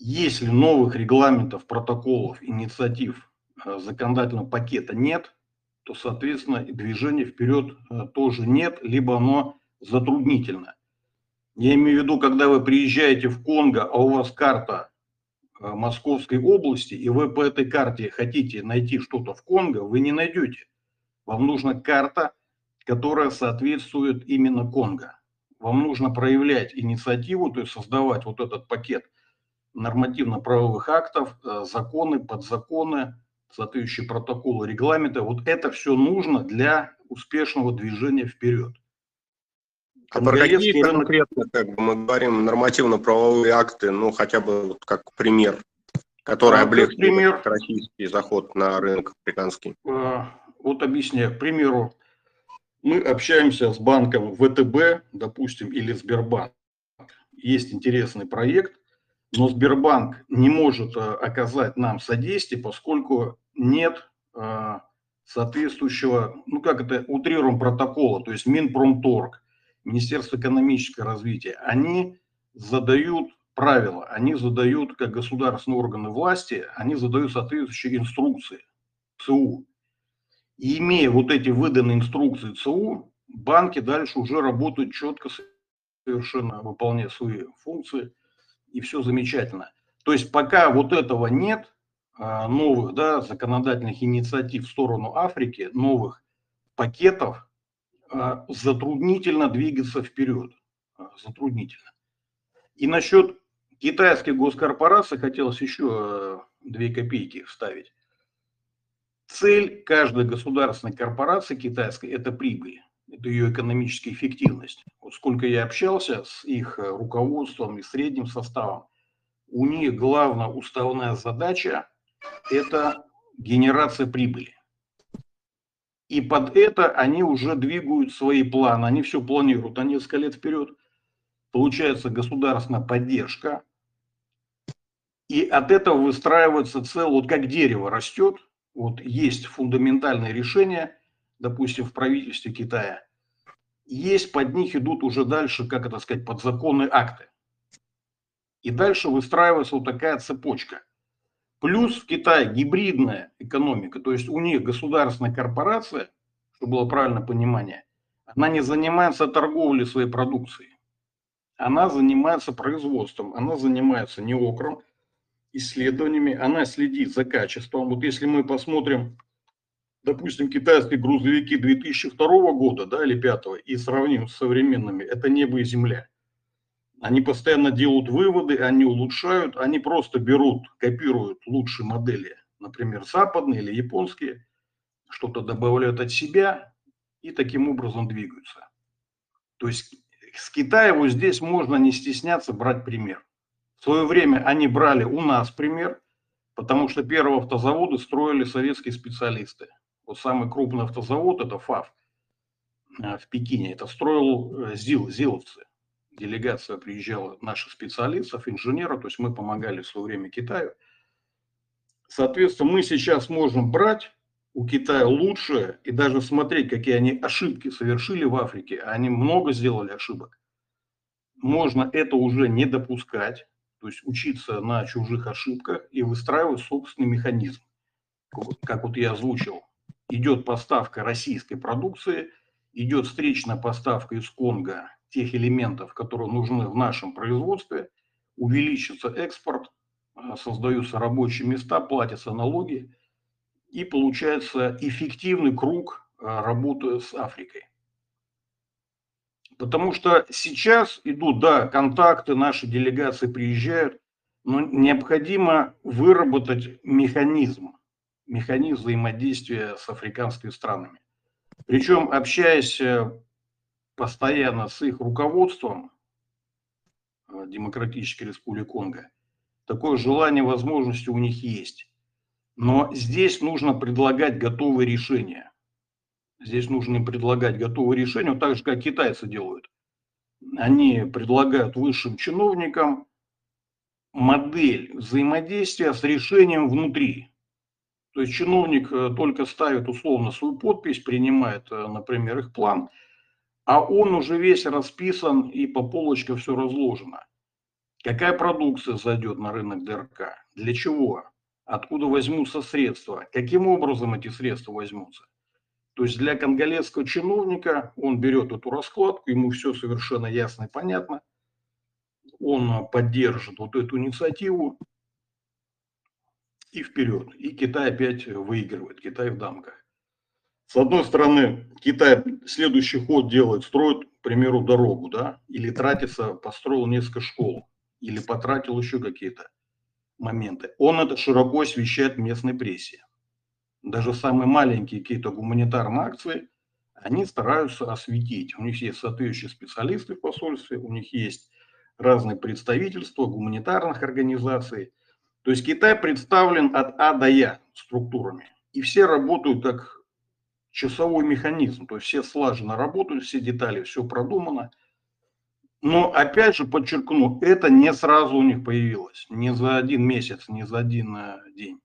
Если новых регламентов, протоколов, инициатив э, законодательного пакета нет, то, соответственно, движения вперед э, тоже нет, либо оно затруднительно. Я имею в виду, когда вы приезжаете в Конго, а у вас карта Э, Московской области, и вы по этой карте хотите найти что-то в Конго, вы не найдете. Вам нужна карта, которая соответствует именно Конго. Вам нужно проявлять инициативу, то есть создавать вот этот пакет нормативно-правовых актов, э, законы, подзаконы, соответствующие протоколы, регламенты. Вот это все нужно для успешного движения вперед. А про какие рынок- конкретно, как бы мы говорим, нормативно-правовые акты, ну, хотя бы вот как пример, который А, облегчит пример? российский заход на рынок африканский? Э, Вот объясняю. К примеру, мы общаемся с банком ВТБ, допустим, или Сбербанк. Есть интересный проект, но Сбербанк не может э, оказать нам содействие, поскольку нет э, соответствующего, ну как это, утрируем протокола, то есть Минпромторг, Министерство экономического развития, они задают правила, они задают, как государственные органы власти, они задают соответствующие инструкции ЦУ. И имея вот эти выданные инструкции ЦУ, банки дальше уже работают четко, совершенно выполняя свои функции, и все замечательно. То есть пока вот этого нет, а, новых да, законодательных инициатив в сторону Африки, новых пакетов, а, затруднительно двигаться вперед. А, Затруднительно. И насчет китайских госкорпораций хотелось еще две копейки вставить. Цель каждой государственной корпорации китайской – это прибыль, это ее экономическая эффективность. Вот сколько я общался с их э, руководством и средним составом, у них главная уставная задача – это генерация прибыли. И под это они уже двигают свои планы, они все планируют на несколько лет вперед. Получается государственная поддержка, и от этого выстраивается целое, вот как дерево растет, вот есть фундаментальные решения, допустим, в правительстве Китая, есть под них идут уже дальше, как это сказать, подзаконные акты. И дальше выстраивается вот такая цепочка. Плюс в Китае гибридная экономика, то есть у них государственная корпорация, чтобы было правильное понимание, она не занимается торговлей своей продукцией. Она занимается производством, она занимается неокром, исследованиями, она следит за качеством. Вот если мы посмотрим, допустим, китайские грузовики 2002 года да, или 2005 и сравним с современными, это небо и земля. Они постоянно делают выводы, они улучшают, они просто берут, копируют лучшие модели, например, западные или японские, что-то добавляют от себя и таким образом двигаются. То есть с Китая вот здесь можно не стесняться брать пример. В свое время они брали у нас пример, потому что первые автозаводы строили советские специалисты. Самый крупный автозавод, это ФАВ э, в Пекине, это строил э, ЗИЛ, ЗИЛовцы. Делегация приезжала наших специалистов, инженеров, то есть мы помогали в свое время Китаю. Соответственно, мы сейчас можем брать у Китая лучшее и даже смотреть, какие они ошибки совершили в Африке. Они много сделали ошибок. Можно это уже не допускать, то есть учиться на чужих ошибках и выстраивать собственный механизм. Как вот я озвучил, идет поставка российской продукции, идет встречная поставка из Конго тех элементов, которые нужны в нашем производстве, увеличится экспорт, а, создаются рабочие места, платятся налоги, и получается эффективный круг а, работы с Африкой. Потому что сейчас идут, да, контакты, наши делегации приезжают, но необходимо выработать механизм, механизм взаимодействия с африканскими странами. Причем, общаясь э, постоянно с их руководством э, Демократической Республики Конго, такое желание, возможности у них есть. Но здесь нужно предлагать готовые решения. Здесь нужно предлагать готовые решения, так же, как китайцы делают. Они предлагают высшим чиновникам модель взаимодействия с решением внутри. То есть чиновник э, только ставит условно свою подпись, принимает, э, например, их план, а он уже весь расписан и по полочкам все разложено. Какая продукция зайдет на рынок ДРК? Для чего? Откуда возьмутся средства? Каким образом эти средства возьмутся? То есть для конголезского чиновника он берет эту раскладку, ему все совершенно ясно и понятно. Он поддержит вот эту инициативу и вперед. И Китай опять выигрывает, Китай в дамках. С одной стороны, Китай следующий ход делает, строит, к примеру, дорогу, да, или тратится, построил несколько школ, или потратил еще какие-то моменты. Он это широко освещает в местной прессе. даже самые маленькие какие-то гуманитарные акции, они стараются осветить. У них есть соответствующие специалисты в посольстве, у них есть разные представительства гуманитарных организаций. То есть Китай представлен от А до Я структурами. И все работают как часовой механизм. То есть все слаженно работают, все детали, все продумано. Но опять же подчеркну, это не сразу у них появилось. Не за один месяц, не за один э, день.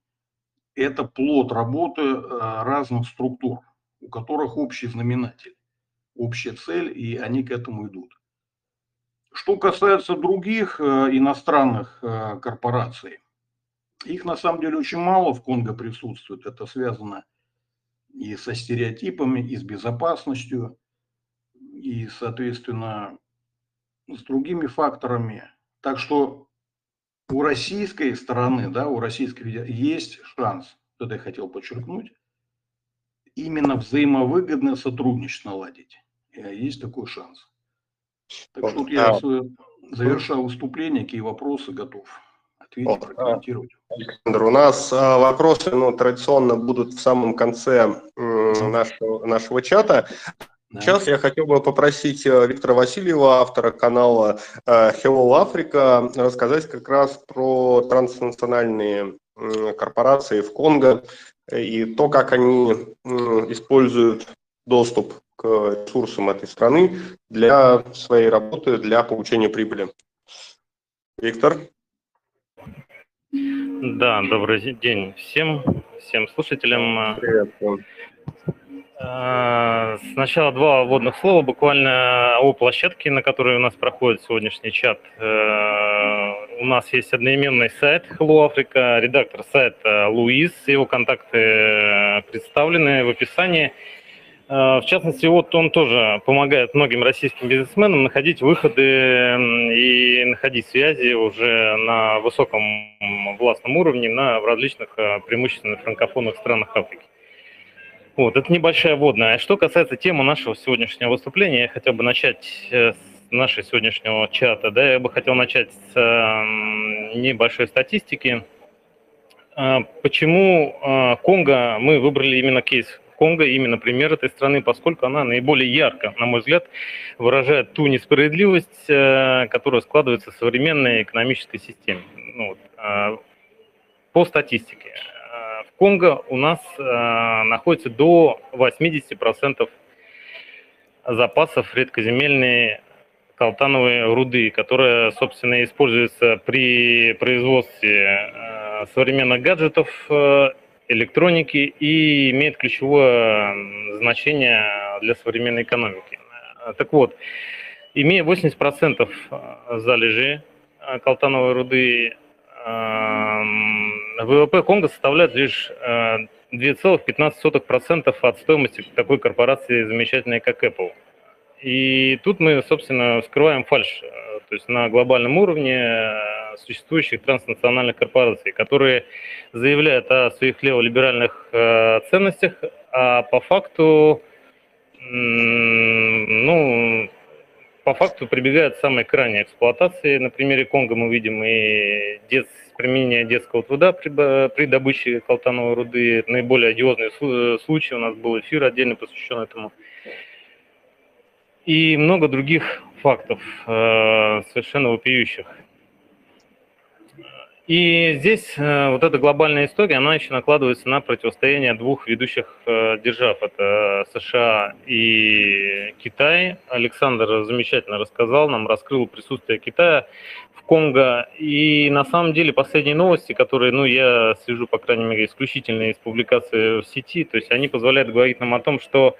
Это плод работы э, разных структур, у которых общий знаменатель, общая цель, и они к этому идут. Что касается других э, иностранных корпораций, их на самом деле очень мало в Конго присутствует. Это связано и со стереотипами, и с безопасностью, и, соответственно, с другими факторами. Так что у российской стороны, да, у российской есть шанс, это я хотел подчеркнуть, именно взаимовыгодное сотрудничество наладить. Есть такой шанс. Так что вот я а... завершаю выступление, какие вопросы готов ответить, прокомментировать. Александр, у нас а, вопросы ну, традиционно будут в самом конце нашего, нашего чата. Сейчас я хотел бы попросить э, Виктора Васильева, автора канала э, Hello Africa, рассказать как раз про транснациональные корпорации в Конго и то, как они используют доступ к ресурсам этой страны для своей работы, для получения прибыли. Виктор? Да, добрый день всем, всем слушателям. Привет. А, сначала два вводных слова, буквально о площадке, на которой у нас проходит сегодняшний чат. Э, у нас есть одноименный сайт Hello Africa, редактор сайта Луис, его контакты представлены в описании. Э, в частности, вот он тоже помогает многим российским бизнесменам находить выходы и находить связи уже на высоком властном уровне на, в различных э, преимущественно франкофонных странах Африки. Вот, это небольшая вводная. А что касается темы нашего сегодняшнего выступления, я хотел бы начать э, с нашего сегодняшнего чата. Да, я бы хотел начать с небольшой статистики. Почему Конго, мы выбрали именно кейс Конго, именно пример этой страны, поскольку она наиболее ярко, на мой взгляд, выражает ту несправедливость, э, которая складывается в современной экономической системе. Ну, вот, э, по статистике, в Конго у нас э, находится до 80% запасов редкоземельной колтановой руды, которая, собственно, используется при производстве э, современных гаджетов, э, электроники и имеет ключевое значение для современной экономики. Так вот, имея 80% залежи колтановой руды, ВВП Конго составляет лишь 2,15% э, от стоимости такой корпорации замечательной, как Apple. И тут мы, собственно, скрываем фальш, э, то есть на глобальном уровне существующих транснациональных корпораций, которые заявляют о своих леволиберальных ценностях, а по факту, ну, по факту прибегают к самой крайней эксплуатации. На примере Конго мы видим и дет, применение детского труда при, при добыче колтановой руды. Наиболее одиозный случай, у нас был эфир отдельно посвящен этому. И много других фактов, э, совершенно вопиющих. И здесь э, вот эта глобальная история, она еще накладывается на противостояние двух ведущих э, держав. Это США и Китай. Александр замечательно рассказал нам, раскрыл присутствие Китая в Конго. И на самом деле последние новости, которые, ну, я слежу, по крайней мере, исключительно из публикации в сети, то есть они позволяют говорить нам о том, что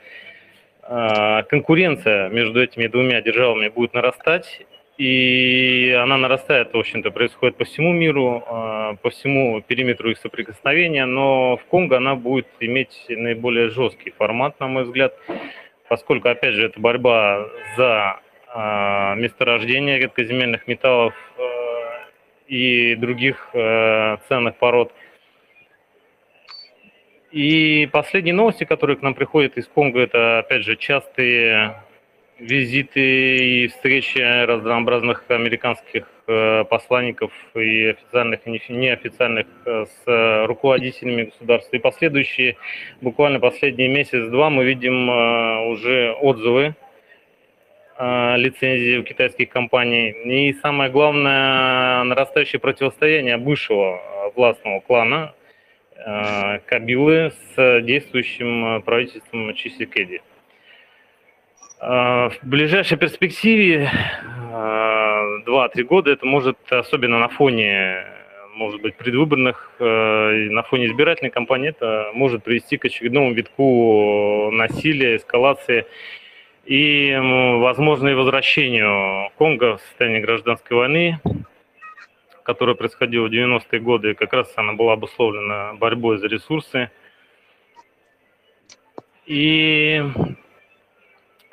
э, конкуренция между этими двумя державами будет нарастать, и она нарастает, в общем-то, происходит по всему миру, а, по всему периметру их соприкосновения, но в Конго она будет иметь наиболее жесткий формат, на мой взгляд, поскольку, опять же, это борьба за а, месторождение редкоземельных металлов а, и других ценных пород. И последние новости, которые к нам приходят из Конго, это, опять же, частые визиты и встречи разнообразных американских э, посланников и официальных, и неофициальных э, с руководителями государства. И последующие, буквально последние месяц-два, мы видим уже отзывы лицензии у китайских компаний. И самое главное, нарастающее противостояние бывшего властного клана Кабилы с действующим правительством Чисикеди. В ближайшей перспективе 2-3 года это может, особенно на фоне, может быть, предвыборных, э, на фоне избирательной кампании, это может привести к очередному витку насилия, эскалации и, возможно, и возвращению Конго в состояние гражданской войны, которая происходила в 90-е годы, как раз она была обусловлена борьбой за ресурсы. И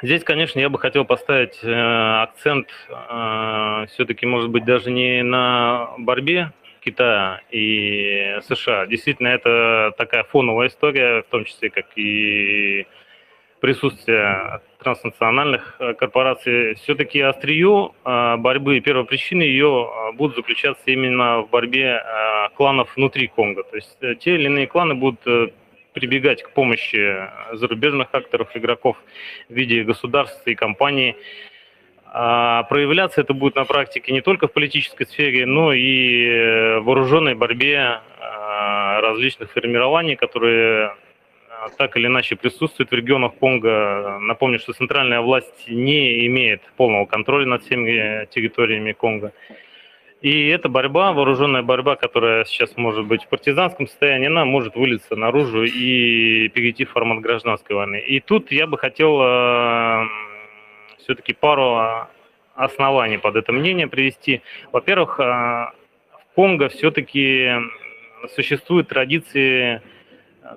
Здесь, конечно, я бы хотел поставить э, акцент э, все-таки, может быть, даже не на борьбе Китая и США. Действительно, это такая фоновая история, в том числе, как и присутствие транснациональных э, корпораций. Все-таки острие борьбы, первопричины ее будут заключаться именно в борьбе кланов внутри Конго. То есть те или иные кланы будут прибегать к помощи зарубежных акторов, игроков в виде государств и компаний. А проявляться это будет на практике не только в политической сфере, но и в вооруженной борьбе а, различных формирований, которые а, так или иначе присутствуют в регионах Конго. Напомню, что центральная власть не имеет полного контроля над всеми территориями Конго. И эта борьба, вооруженная борьба, которая сейчас может быть в партизанском состоянии, она может вылиться наружу и перейти в формат гражданской войны. И тут я бы хотел э, все-таки пару оснований под это мнение привести. Во-первых, э, в Конго все-таки существуют традиции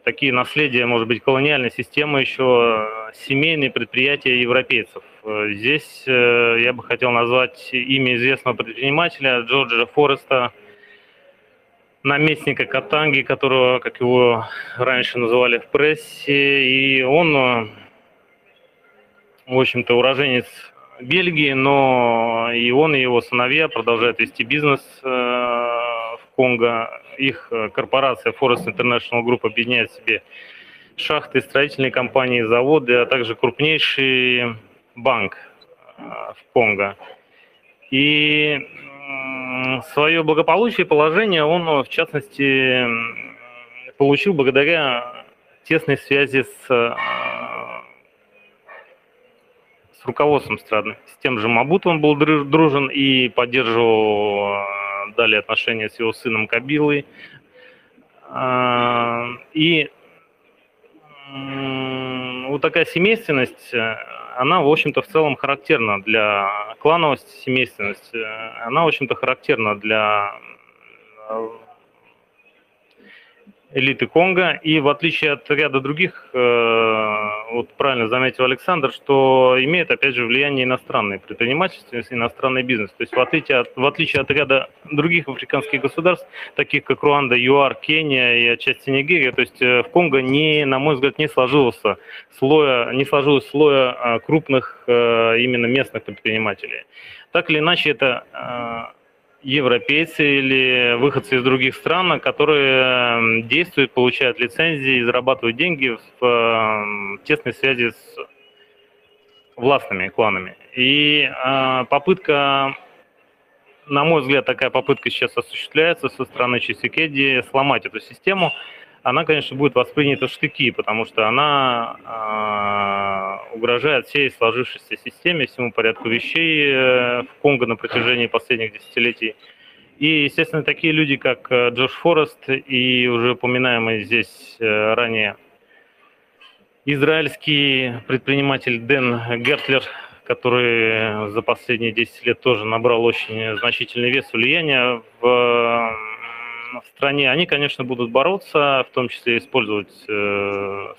такие наследия, может быть, колониальной системы, еще семейные предприятия европейцев. Здесь э, я бы хотел назвать имя известного предпринимателя Джорджа Фореста, наместника Катанги, которого, как его раньше называли в прессе, и он, э, в общем-то, уроженец Бельгии, но и он, и его сыновья продолжают вести бизнес э, в Конго. Их корпорация Forest International Group объединяет в себе шахты, строительные компании, заводы, а также крупнейший банк э, в Конго. И свое благополучие, положение он, в частности, получил благодаря тесной связи с, э, с руководством страны. С тем же Мабут он был дружен и поддерживал э, далее отношения с его сыном Кабилой. И вот такая семейственность, она, в общем-то, в целом характерна для клановости, семейственности. Она, в общем-то, характерна для э, элиты Конго. И в отличие от ряда других, э, вот правильно заметил Александр, что имеет, опять же, влияние иностранное предпринимательство, иностранный бизнес. То есть в отличие от, в отличие от ряда других африканских государств, таких как Руанда, ЮАР, Кения и отчасти Нигерия, то есть э, в Конго, не, на мой взгляд, не сложилось слоя, не сложилось слоя а, крупных э, именно местных предпринимателей. Так или иначе, это европейцы или выходцы из других стран, которые действуют, получают лицензии и зарабатывают деньги в тесной связи с властными кланами. И а, попытка, на мой взгляд, такая попытка сейчас осуществляется со стороны Чисикеди сломать эту систему – она, конечно, будет воспринята в штыки, потому что она э, угрожает всей сложившейся системе, всему порядку вещей э, в Конго на протяжении последних десятилетий. И, естественно, такие люди, как э, Джош Форест и уже упоминаемый здесь э, ранее израильский предприниматель Дэн Гертлер, который за последние 10 лет тоже набрал очень значительный вес влияния в в стране, они, конечно, будут бороться, в том числе использовать э,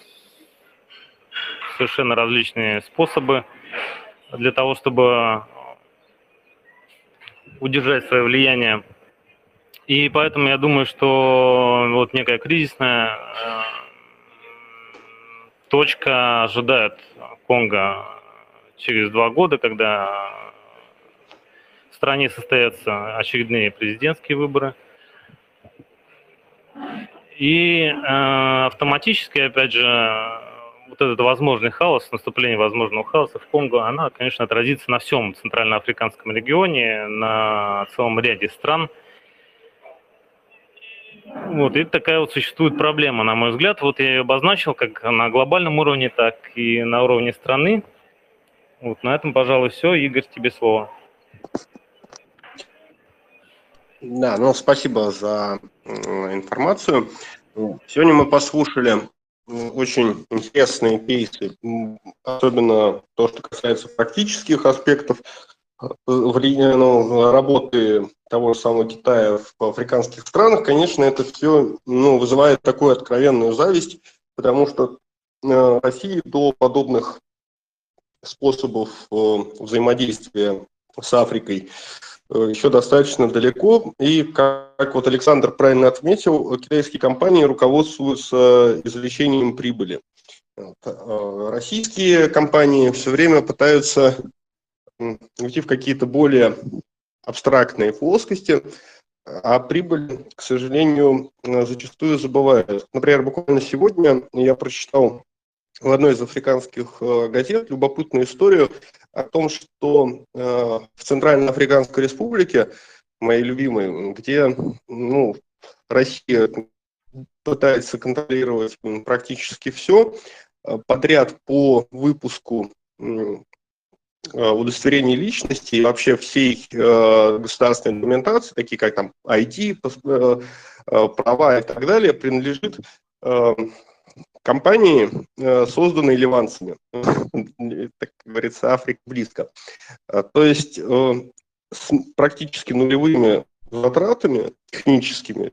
совершенно различные способы для того, чтобы удержать свое влияние. И поэтому я думаю, что вот некая кризисная э, точка ожидает Конго через два года, когда в стране состоятся очередные президентские выборы. И э, автоматически, опять же, вот этот возможный хаос, наступление возможного хаоса в Конго, она, конечно, отразится на всем центральноафриканском регионе, на целом ряде стран. Вот, и такая вот существует проблема, на мой взгляд. Вот я ее обозначил как на глобальном уровне, так и на уровне страны. Вот на этом, пожалуй, все. Игорь, тебе слово. Да, ну спасибо за информацию. Сегодня мы послушали очень интересные кейсы, особенно то, что касается практических аспектов э, ну, работы того же самого Китая в африканских странах, конечно, это все ну, вызывает такую откровенную зависть, потому что э, России до подобных способов э, взаимодействия с Африкой еще достаточно далеко. И, как вот Александр правильно отметил, китайские компании руководствуются извлечением прибыли. Э, российские компании все время пытаются уйти в какие-то более абстрактные плоскости, а прибыль, к сожалению, зачастую забывают. Например, буквально сегодня я прочитал в одной из африканских э, газет любопытную историю о том, что э, в Центральноафриканской республике, моей любимой, где ну, Россия пытается контролировать практически все, э, подряд по выпуску удостоверений личности и вообще всей государственной документации, такие как там ID, права и так далее, принадлежит компании, э, созданные ливанцами. <laughs> Так говорится, Африка близко. А, то есть э, с практически нулевыми затратами техническими,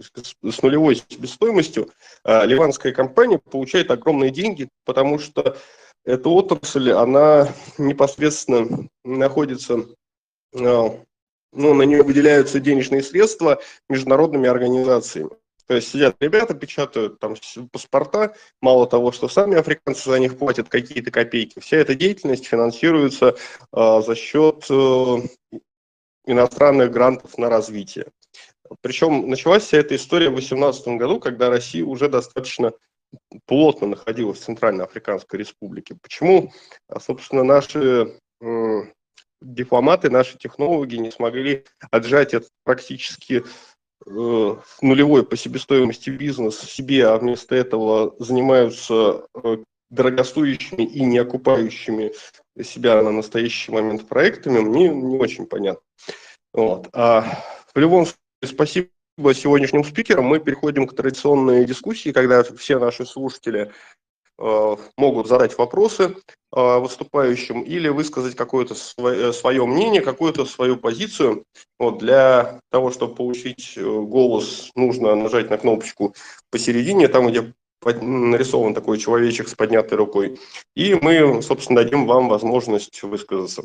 с нулевой себестоимостью, а, ливанская компания получает огромные деньги, потому что эта отрасль, она непосредственно находится, а, ну, на нее выделяются денежные средства международными организациями. То есть сидят ребята, печатают там паспорта, мало того, что сами африканцы за них платят какие-то копейки, вся эта деятельность финансируется э, за счет э, иностранных грантов на развитие. Причем началась вся эта история в 2018 году, когда Россия уже достаточно плотно находилась в Центральноафриканской республике. Почему, а, собственно, наши э, дипломаты, наши технологи не смогли отжать это практически нулевой по себестоимости бизнес себе, а вместо этого занимаются э, дорогостоящими и не окупающими себя на настоящий момент проектами, мне не очень понятно. Вот. А в любом случае, спасибо сегодняшним спикерам. Мы переходим к традиционной дискуссии, когда все наши слушатели Э, могут задать вопросы э, выступающим или высказать какое-то свое, свое мнение, какую-то свою позицию. Вот для того, чтобы получить э, голос, нужно нажать на кнопочку посередине, там, где нарисован такой человечек с поднятой рукой. И мы, собственно, дадим вам возможность высказаться.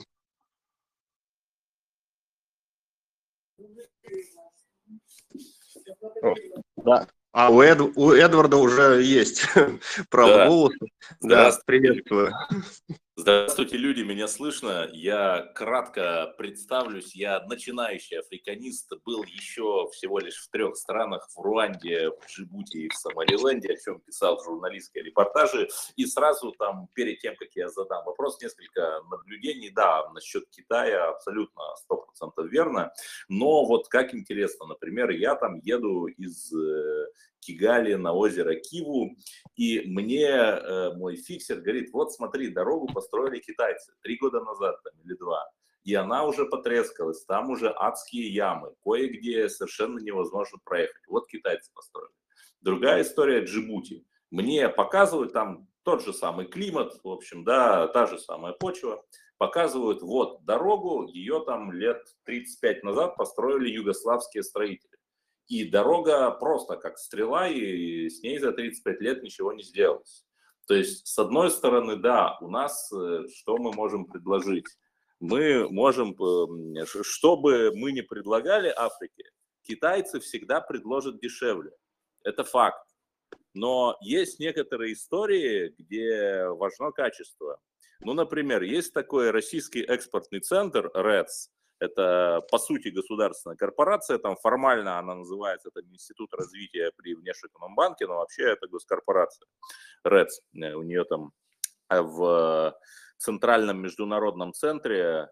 Да. А у, Эд, у Эдварда уже есть <laughs> право да. голоса. Да, приветствую. Здравствуйте, люди, меня слышно? Я кратко представлюсь. Я начинающий африканист, был еще всего лишь в трех странах, в Руанде, в Джибути и в Сомалиленде, о чем писал журналистские репортажи. И сразу там, перед тем, как я задам вопрос, несколько наблюдений. Да, насчет Китая абсолютно 100% верно. Но вот как интересно, например, я там еду из э, Кигали на озеро Киву, и мне э, мой фиксер говорит, вот смотри, дорогу построили китайцы три года назад там, или два, и она уже потрескалась, там уже адские ямы, кое-где совершенно невозможно проехать. Вот китайцы построили. Другая история Джибути. Мне показывают там тот же самый климат, в общем, да, та же самая почва. Показывают, вот, дорогу, ее там лет 35 назад построили югославские строители. И дорога просто как стрела, и с ней за 35 лет ничего не сделалось. То есть, с одной стороны, да, у нас э, что мы можем предложить? Мы можем, э, что бы мы ни предлагали Африке, китайцы всегда предложат дешевле. Это факт. Но есть некоторые истории, где важно качество. Ну, например, есть такой российский экспортный центр РЭЦ, Это, по сути, государственная корпорация, там формально она называется это Институт развития при внешнеэкономбанке, банке, но вообще это госкорпорация РЭЦ. У нее там в Центральном международном центре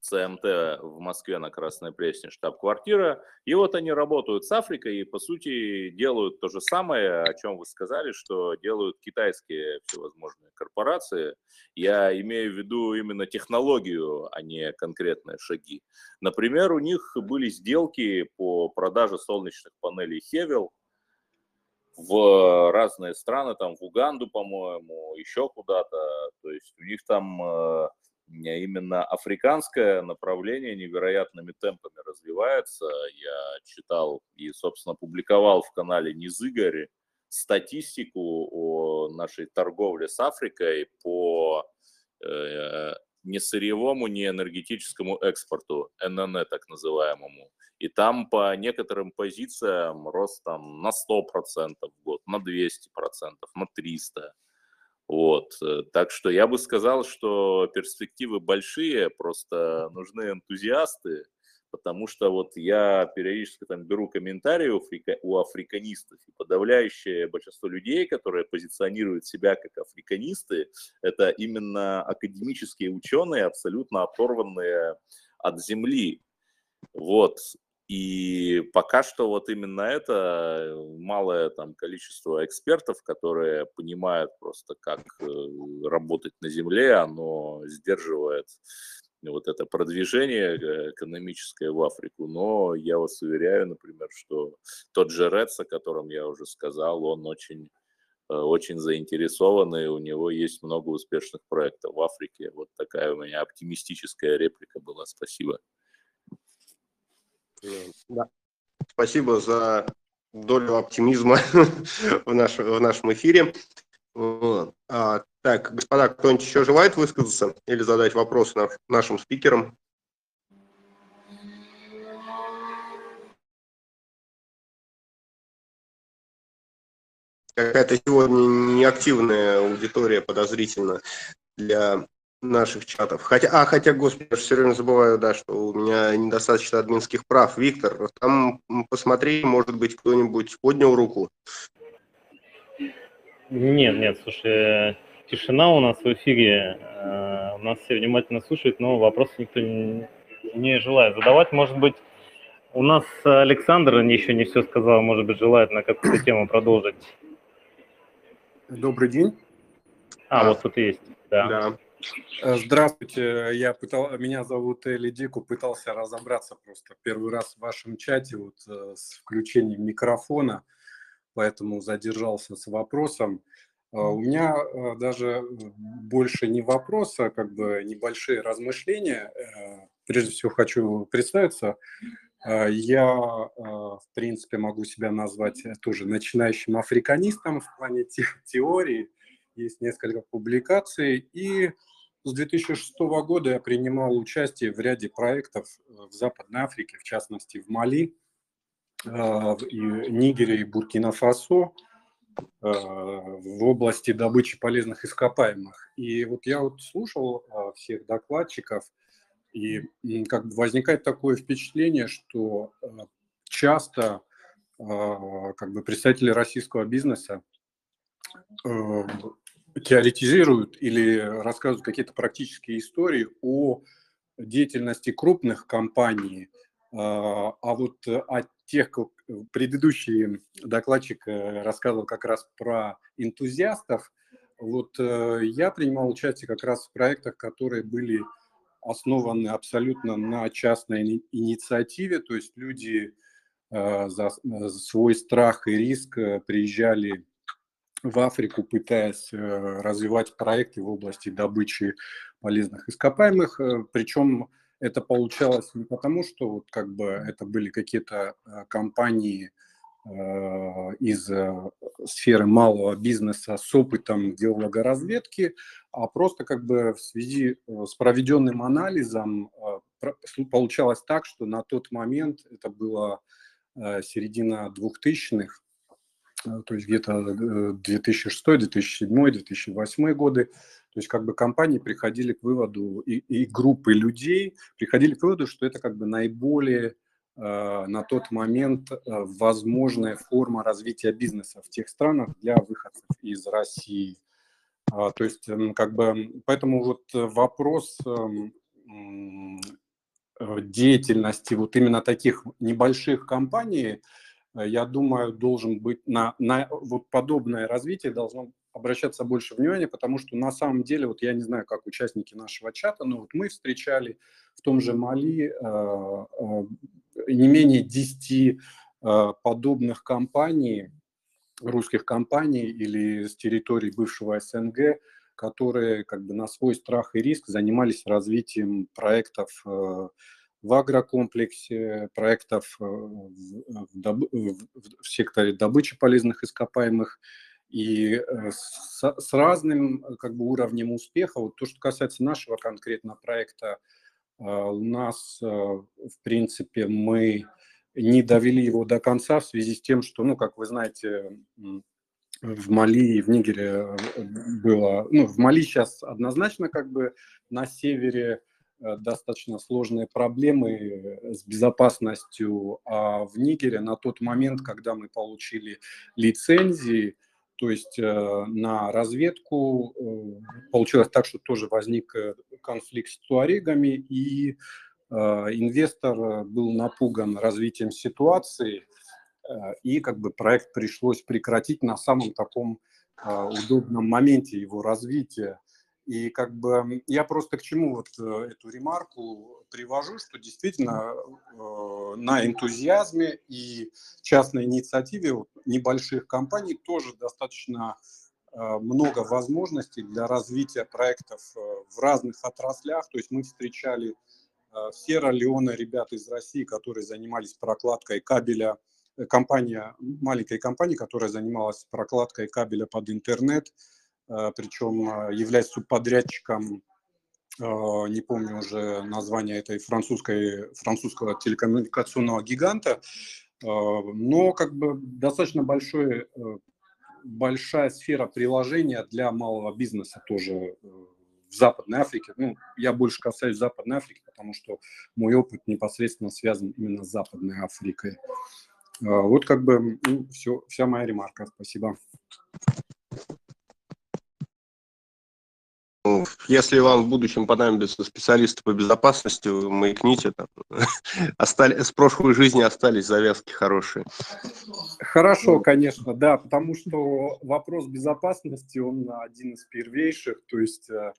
ЦМТ в Москве на Красной Пресне, штаб-квартира. И вот они работают с Африкой и, по сути, делают то же самое, о чем вы сказали, что делают китайские всевозможные корпорации. Я имею в виду именно технологию, а не конкретные шаги. Например, у них были сделки по продаже солнечных панелей Хевел в разные страны, там в Уганду, по-моему, еще куда-то. То есть у них там э, именно африканское направление невероятными темпами развивается. Я читал и, собственно, публиковал в канале Низыгорь статистику о нашей торговле с Африкой по э, не сырьевому, не энергетическому экспорту, ННЭ так называемому. И там по некоторым позициям рост там на 100% в год, на 200%, на 300%. Вот. Э, так что я бы сказал, что перспективы большие, просто нужны энтузиасты, потому что вот я периодически там беру комментарии у, африка, у африканистов, и подавляющее большинство людей, которые позиционируют себя как африканисты, это именно академические ученые, абсолютно оторванные от земли. Вот. И пока что вот именно это э, малое там количество экспертов, которые понимают просто, как э, работать на Земле, оно сдерживает вот это продвижение э, экономическое в Африку. Но я вас уверяю, например, что тот же Рец, о котором я уже сказал, он очень очень заинтересован, и у него есть много успешных проектов в Африке. Вот такая у меня оптимистическая реплика была. Спасибо. Да. Спасибо за долю оптимизма <laughs> в, наш, в нашем эфире. А, так, господа, кто-нибудь еще желает высказаться или задать вопросы нашим спикерам? Какая-то сегодня неактивная аудитория подозрительно для наших чатов. Хотя, а, хотя, господи, я все время забываю, да, что у меня недостаточно админских прав. Виктор, там посмотри, может быть, кто-нибудь поднял руку. Нет, нет, слушай, тишина у нас в эфире, э, у нас все внимательно слушают, но вопросы никто не, не желает задавать. Может быть, у нас Александр еще не все сказал, может быть, желает на какую-то тему продолжить. Добрый день. А, а вот тут есть, да. да. Э, здравствуйте, я пытал, меня зовут Эли Дику, пытался разобраться просто первый раз в вашем чате вот э, с включением микрофона, поэтому задержался с вопросом. Э, у меня даже больше не вопрос, а как бы небольшие размышления. Прежде всего хочу представиться. Я, в принципе, могу себя назвать тоже начинающим африканистом в плане теории. Есть несколько публикаций. И с 2006 года я принимал участие в ряде проектов э, в Западной Африке, в частности в Мали, э, в Нигере и Буркина-Фасо э, в области добычи полезных ископаемых. И вот я вот слушал всех докладчиков, и как бы возникает такое впечатление, что часто как бы представители российского бизнеса теоретизируют или рассказывают какие-то практические истории о деятельности крупных компаний, а, а вот о тех, как предыдущий докладчик э, рассказывал как раз про энтузиастов, вот э, я принимал участие как раз в проектах, которые были основаны абсолютно на частной инициативе, то есть люди э, за свой страх и риск приезжали в Африку, пытаясь э, развивать проекты в области добычи полезных ископаемых. Э, Причем это получалось не потому, что вот как бы это были какие-то э, компании из сферы малого бизнеса с опытом геологоразведки, а просто как бы в связи с проведенным анализом получалось так, что на тот момент, это было середина 2000-х, Э, то есть где-то 2006, 2007, 2008 годы. То есть как бы компании приходили к выводу, и, и группы людей приходили к выводу, что это как бы наиболее э, на тот момент э, возможная форма развития бизнеса в тех странах для выходцев из России. А, то есть э, как бы поэтому вот вопрос эм, э, деятельности вот именно таких небольших компаний, э, я думаю, должен быть на, на вот подобное развитие должно обращаться больше внимания, потому что на самом деле, вот я не знаю, как участники нашего чата, но вот мы встречали в том же Мали э, э, не менее 10 э, подобных компаний, русских компаний или с территории бывшего СНГ, которые как бы на свой страх и риск занимались развитием проектов э, в агрокомплексе, проектов э, в, в, в секторе добычи полезных ископаемых и э, с, с разным как бы уровнем успеха. Вот то, что касается нашего конкретно проекта, у нас, в принципе, мы не довели его до конца в связи с тем, что, ну, как вы знаете, в Мали и в Нигере э, было, ну, в Мали сейчас однозначно как бы на севере э, достаточно сложные проблемы э, с безопасностью, а в Нигере на тот момент, когда мы получили лицензии, то есть на разведку получилось так, что тоже возник конфликт с туарегами, и инвестор был напуган развитием ситуации, Э, и как бы проект пришлось прекратить на самом таком э, удобном моменте его развития. И как бы я просто к чему вот э, эту ремарку привожу, что действительно на энтузиазме и частной инициативе вот небольших компаний тоже достаточно много возможностей для развития проектов в разных отраслях. То есть мы встречали в Сьерра-Леоне ребят из России, которые занимались прокладкой кабеля компания, маленькая компания, которая занималась прокладкой кабеля под интернет, э, причем э, являясь субподрядчиком, э, не помню уже название этой французской, французского телекоммуникационного гиганта, но как бы достаточно большой, большая сфера приложения для малого бизнеса тоже в Западной Африке. Ну, я больше касаюсь Западной Африки, потому что мой опыт непосредственно связан именно с Западной Африкой. А, вот как бы ну, все, вся моя ремарка. Спасибо. Если вам в будущем понадобятся специалисты по безопасности, маякните там. <laughs> С прошлой жизни остались завязки хорошие. Хорошо, конечно, да, потому что вопрос безопасности, он один из первейших. То есть, э,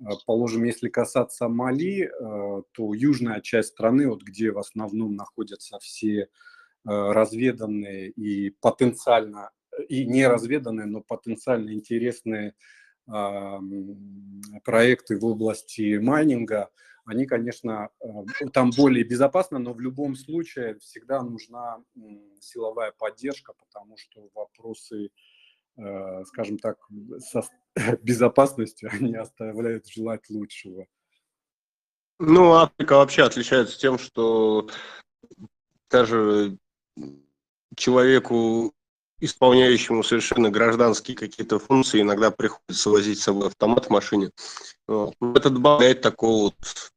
э, положим, если касаться Мали, э, то южная часть страны, вот где в основном находятся все разведанные и потенциально, и неразведанные, но потенциально интересные проекты в области майнинга, они, конечно, э, там более безопасно, но в любом случае всегда нужна силовая поддержка, потому что вопросы, э, скажем так, со <laughs> безопасностью, они оставляют желать лучшего. Ну, Африка вообще отличается тем, что даже человеку, исполняющему совершенно гражданские какие-то функции, иногда приходится возить с собой автомат в машине. Вот. Ну, это добавляет такого вот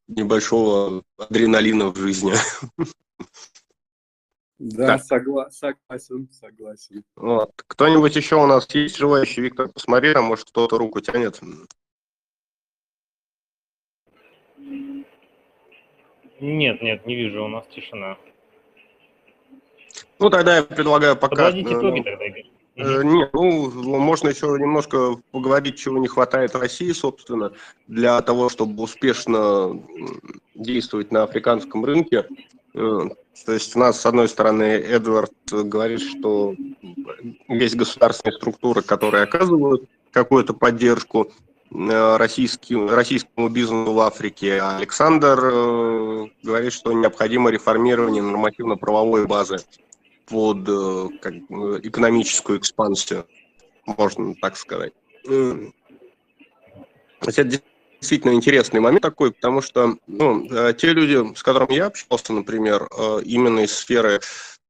небольшого адреналина в жизни. Да, так. согла- согласен, согласен. Вот. Кто-нибудь еще у нас есть желающий? Виктор, посмотри, а может кто-то руку тянет. Нет, нет, не вижу, у нас тишина. Ну, тогда я предлагаю пока... Подводите итоги ну, тогда, Игорь. Э, нет, ну, можно еще немножко поговорить, чего не хватает России, собственно, для того, чтобы успешно действовать на африканском рынке. Э, то есть у нас, с одной стороны, Эдвард говорит, что есть государственные структуры, которые оказывают какую-то поддержку э, российским, российскому бизнесу в Африке. Александр говорит, что необходимо реформирование нормативно-правовой базы под э, как, экономическую экспансию, можно так сказать. Это действительно интересный момент такой, потому что ну, э, те люди, с которыми я общался, например, э, именно из сферы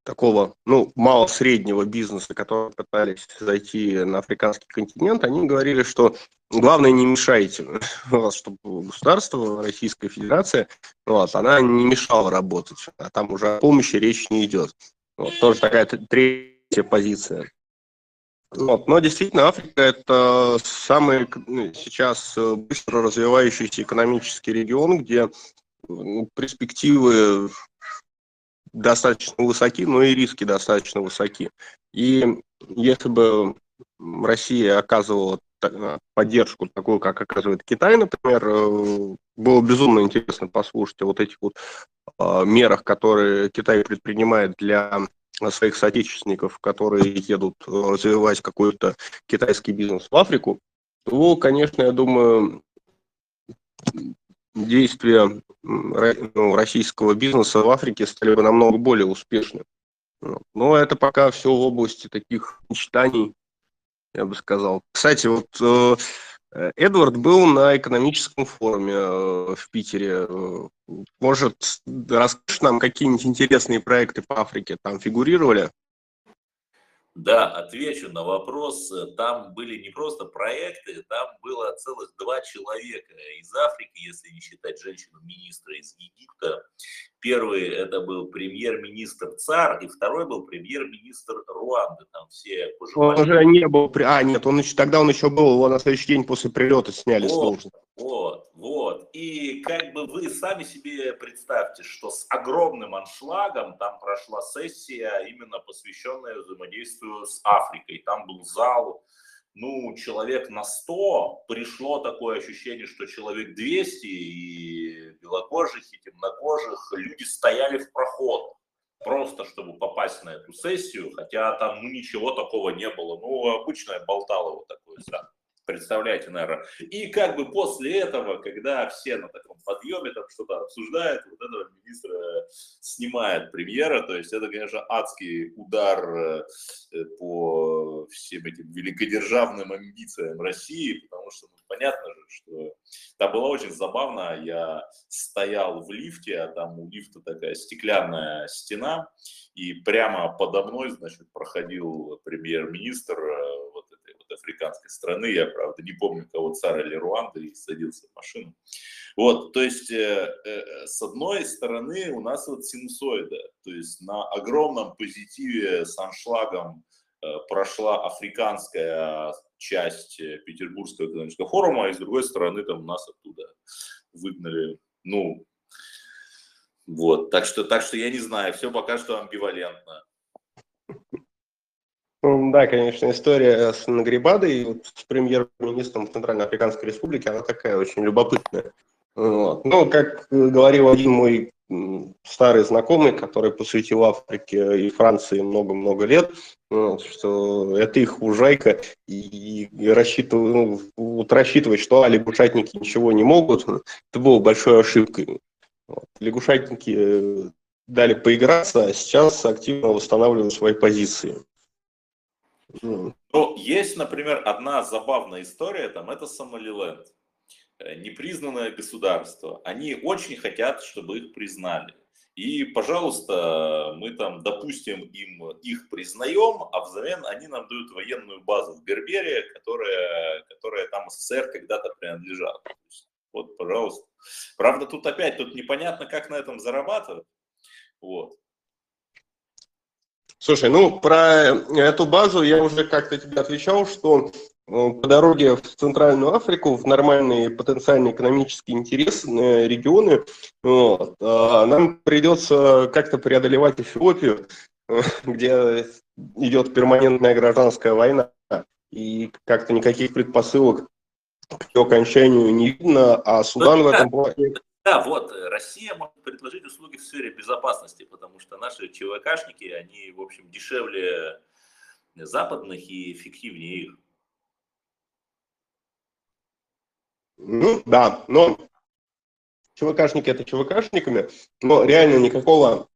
такого, ну, мало-среднего бизнеса, которые пытались зайти на африканский континент, они говорили, что главное не мешайте, <laughs> вот, чтобы государство, Российская Федерация, вот, она не мешала работать, а там уже о помощи речь не идет. Вот, тоже такая третья позиция. Вот. Но действительно, Африка – это самый ну, сейчас быстро развивающийся экономический регион, где ну, перспективы достаточно высоки, но и риски достаточно высоки. И если бы Россия оказывала поддержку такую, как оказывает Китай, например, э, было безумно интересно послушать о вот этих вот а, мерах, которые Китай предпринимает для своих соотечественников, которые едут э, развивать какой-то китайский бизнес в Африку, то, конечно, я думаю, действия ну, российского бизнеса в Африке стали бы намного более успешны. Но это пока все в области таких мечтаний, я бы сказал. Кстати, вот э, Эдвард был на экономическом форуме э, в Питере. Может, расскажешь нам какие-нибудь интересные проекты по Африке там фигурировали? Да, отвечу на вопрос. Там были не просто проекты, там было целых два человека из Африки, если не считать женщину-министра из Египта. Первый это был премьер-министр ЦАР, и второй был премьер-министр Руанды. Там все пожелали. Он уже не был, а нет, он еще, тогда он еще был, его на следующий день после прилета сняли вот, с должности. Вот, вот. И как бы вы сами себе представьте, что с огромным аншлагом там прошла сессия, именно посвященная взаимодействию с Африкой. Там был зал, ну, человек на 100, пришло такое ощущение, что человек 200, и белокожих, и темнокожих, люди стояли в проход просто чтобы попасть на эту сессию, хотя там ну, ничего такого не было. Ну, обычное болтало вот такое самое представляете, наверное. И как бы после этого, когда все на таком подъеме там что-то обсуждают, вот этого министра снимает премьера, то есть это, конечно, адский удар э, по всем этим великодержавным амбициям России, потому что ну, понятно же, что там было очень забавно, я стоял в лифте, а там у лифта такая стеклянная стена, и прямо подо мной, значит, проходил премьер-министр э, африканской страны, я, правда, не помню, кого царь или Руанда, и садился в машину. Вот, то есть, э, э, с одной стороны, у нас вот синусоида, то есть на огромном позитиве с аншлагом э, прошла африканская часть Петербургского экономического форума, и с другой стороны, там нас оттуда выгнали, ну, вот, так что, так что я не знаю, все пока что амбивалентно. Да, конечно, история с Нагрибадой, вот, с премьер-министром Центральноафриканской Республики, она такая очень любопытная. Вот. Ну, как говорил один мой старый знакомый, который посвятил Африке и Франции много-много лет, вот, что это их ужайка, и, и рассчитывать, ну, вот рассчитывать, что а, лягушатники ничего не могут, это было большой ошибкой. Вот. Лягушатники э, дали поиграться, а сейчас активно восстанавливают свои позиции. Ну, есть, например, одна забавная история, там, это Сомалиленд. Э, непризнанное государство. Они очень хотят, чтобы их признали. И, пожалуйста, мы там, допустим, им их признаем, а взамен они нам дают военную базу в Бербере, которая, которая там СССР когда-то принадлежала. Вот, пожалуйста. Правда, тут опять, тут непонятно, как на этом зарабатывать. Вот. Слушай, ну про эту базу я уже как-то тебе отвечал, что э, по дороге в Центральную Африку, в нормальные потенциально экономически интересные регионы, вот, а нам придется как-то преодолевать Эфиопию, э, <laughs> где идет перманентная гражданская война, и как-то никаких предпосылок к ее окончанию не видно, а Судан в этом плане да, вот, э, Россия может предложить услуги в сфере безопасности, потому что наши ЧВКшники, они, в общем, дешевле западных и эффективнее их. Ну, да, но ЧВКшники это ЧВКшниками, но реально никакого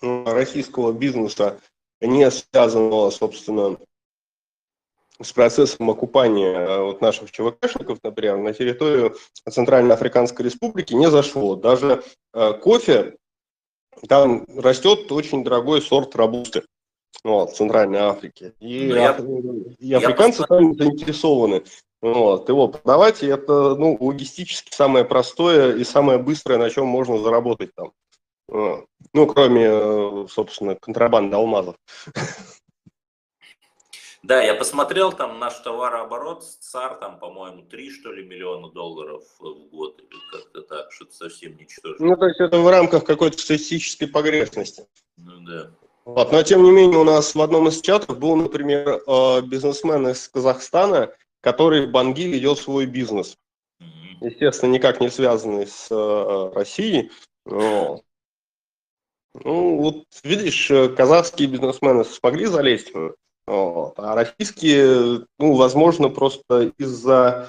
российского бизнеса не связанного, собственно, с процессом оккупания э, вот наших ЧВКшников, например, на территорию Центральноафриканской Республики не зашло. Даже э, кофе Там растет очень дорогой сорт рабусты вот, в Центральной Африке. И, Ну, я- аф- и африканцы сами заинтересованы. Вот, его продавать, и это ну, логистически самое простое и самое быстрое, на чем можно заработать там. Вот. Ну, кроме, э, собственно, контрабанды алмазов. <laughs> Да, я посмотрел, там наш товарооборот, ЦАР, там, по-моему, 3, что ли, миллиона долларов в год, или как-то так, что-то совсем ничтожно. Ну, то есть это в рамках какой-то статистической погрешности. Ну да. Вот. Но тем не менее у нас в одном из чатов был, например, э, бизнесмен из Казахстана, который в Банги ведет свой бизнес. Естественно, никак не связанный с э, Россией. Но, Ну, вот видишь, э, казахские бизнесмены смогли залезть, вот, а российские, ну, возможно, просто из-за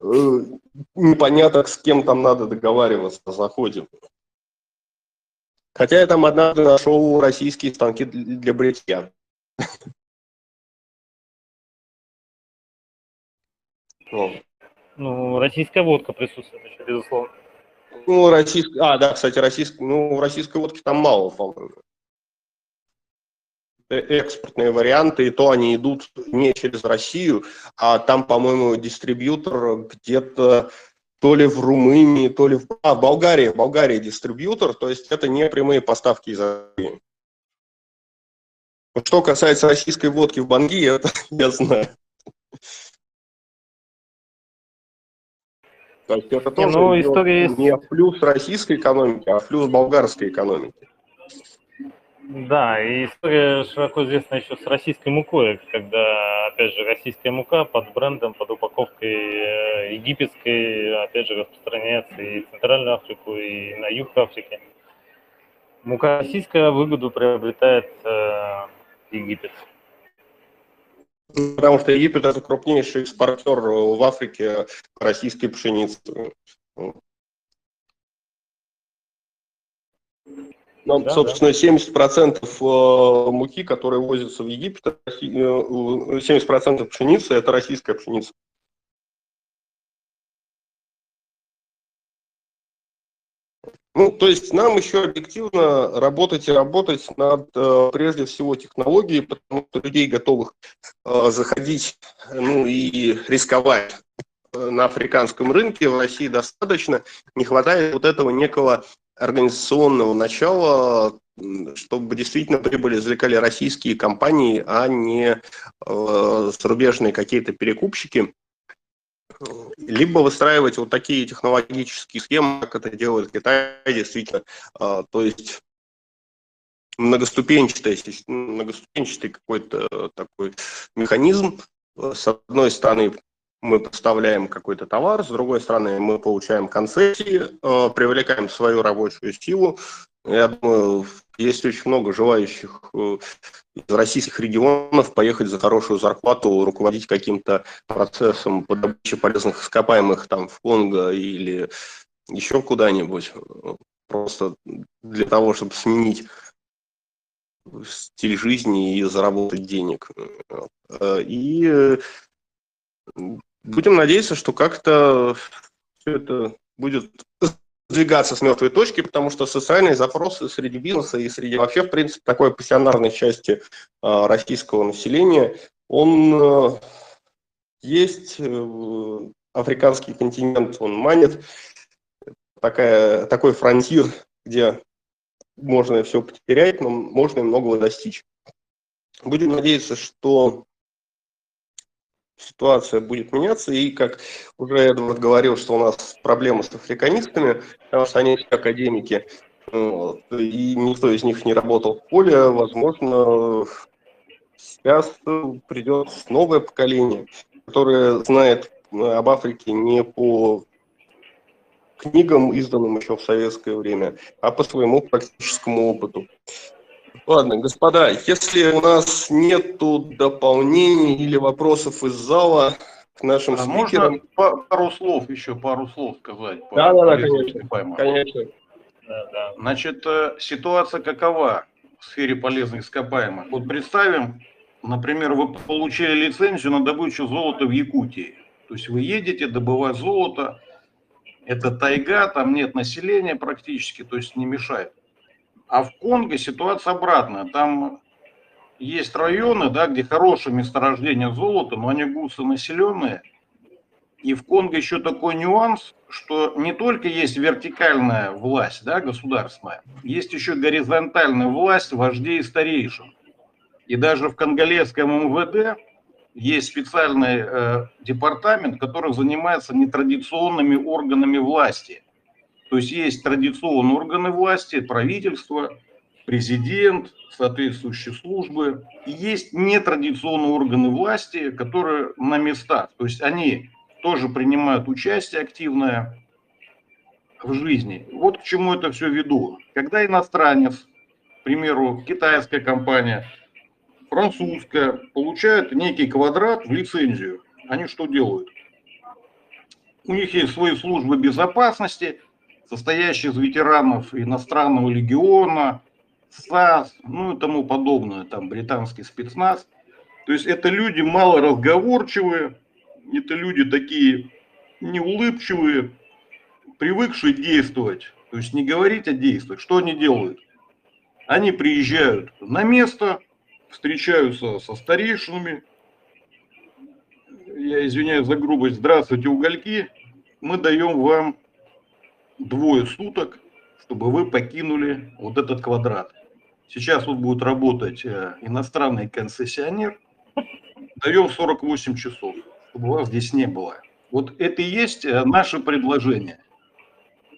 э, непоняток, с кем там надо договариваться, заходим. Хотя я там однажды нашел российские станки для бритья. Вот. Ну, российская водка присутствует еще, безусловно. Ну, российская, а, да, кстати, российск, ну, российской водки там мало, по-моему. Э, Экспортные варианты, и то они идут не через Россию, а там, по-моему, дистрибьютор где-то то ли в Румынии, то ли в, а, в Болгарии, в Болгарии дистрибьютор, то есть это не прямые поставки из России. Что касается российской водки в Банги, <laughs> это я знаю. То есть это тоже ну, идет история не плюс российской экономики, а плюс болгарской экономики. Да, и история широко известна еще с российской мукой, когда, опять же, российская мука под брендом, под упаковкой э, египетской, опять же, распространяется и в Центральную Африку, и на юг Африки. Мука российская выгоду приобретает э, Египет. Потому что Египет это крупнейший экспортер в Африке российской пшеницы. Ну, Да, собственно, 70% э, муки, которые возятся в Египет, это Росси- э, 70% пшеницы – это российская пшеница. Ну, то есть нам еще объективно работать и работать над, э, прежде всего, технологией, потому что людей, готовых заходить ну, и рисковать на африканском рынке в России достаточно. Не хватает вот этого некого организационного начала, чтобы действительно прибыль извлекали российские компании, а не э, зарубежные какие-то перекупщики. Либо выстраивать вот такие технологические схемы, как это делает Китай, действительно. А, То есть многоступенчатый, многоступенчатый какой-то э, такой механизм. Э, С одной стороны, мы поставляем какой-то товар, с другой стороны, мы получаем концессии, э, привлекаем свою рабочую силу. Я думаю, есть очень много желающих э, из российских регионов поехать за хорошую зарплату, руководить каким-то процессом по добыче полезных ископаемых там в Конго или еще куда-нибудь, просто для того, чтобы сменить стиль жизни и заработать денег. Э, И будем надеяться, что как-то все это будет двигаться с мертвой точки, потому что социальные запросы среди бизнеса и среди вообще, в принципе, такой пассионарной части а, российского населения, он э, есть, э, африканский континент, он манит, такая, такой фронтир, где можно все потерять, но можно и многого достичь. Будем надеяться, что ситуация будет меняться, и как уже Эдвард говорил, что у нас проблемы с африканистами, потому что они все академики, вот, и никто из них не работал в поле, возможно, сейчас придет новое поколение, которое знает об Африке не по книгам, изданным еще в советское время, а по своему практическому опыту. Ладно, господа, если у нас нету дополнений или вопросов из зала к нашим А спикерам, можно па- пару слов еще, пару слов сказать? по Да, да, да, полезным конечно. конечно, Да, да. Значит, э, ситуация какова в сфере полезных ископаемых? Вот представим, например, вы получили лицензию на добычу золота в Якутии. То есть вы едете добывать золото, это тайга, там нет населения практически, то есть не мешает. А в Конго ситуация обратная. Там есть районы, да, где хорошее месторождение золота, но они густо-населенные. И в Конго еще такой нюанс, что не только есть вертикальная власть да, государственная, есть еще горизонтальная власть вождей и старейшин. И даже в конголезском МВД есть специальный э, департамент, который занимается нетрадиционными органами власти. То есть есть традиционные органы власти, правительство, президент, соответствующие службы. И есть нетрадиционные органы власти, которые на местах. То есть они тоже принимают участие активное в жизни. Вот к чему это все веду. Когда иностранец, к примеру, китайская компания, французская, получает некий квадрат в лицензию, они что делают? У них есть свои службы безопасности, состоящие из ветеранов иностранного легиона, САС, ну и тому подобное, там британский спецназ. То есть это люди малоразговорчивые, это люди такие неулыбчивые, привыкшие действовать. То есть не говорить, а действовать. Что они делают? Они приезжают на место, встречаются со старейшинами. Я извиняюсь за грубость. Здравствуйте, угольки. Мы даем вам двое суток, чтобы вы покинули вот этот квадрат. Сейчас вот будет работать э, иностранный концессионер. Даем 48 часов, чтобы вас здесь не было. Вот это и есть э, наше предложение.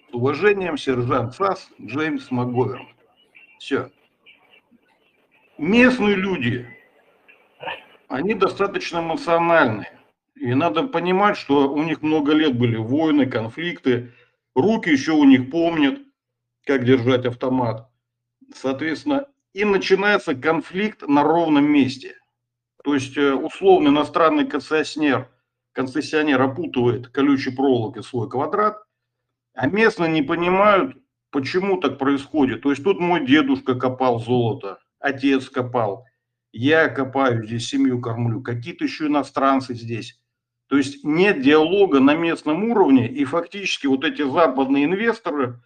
С уважением, сержант САС Джеймс МакГовер. Все. Местные люди, они достаточно эмоциональные. И надо понимать, что у них много лет были войны, конфликты. Руки еще у них помнят, как держать автомат. Соответственно, и начинается конфликт на ровном месте. То есть э, условно иностранный концессионер, концессионер опутывает колючей проволокой свой квадрат, а местные не понимают, почему так происходит. То есть тут мой дедушка копал золото, отец копал, я копаю здесь, семью кормлю, какие-то еще иностранцы здесь. То есть нет диалога на местном уровне, и фактически вот эти западные инвесторы,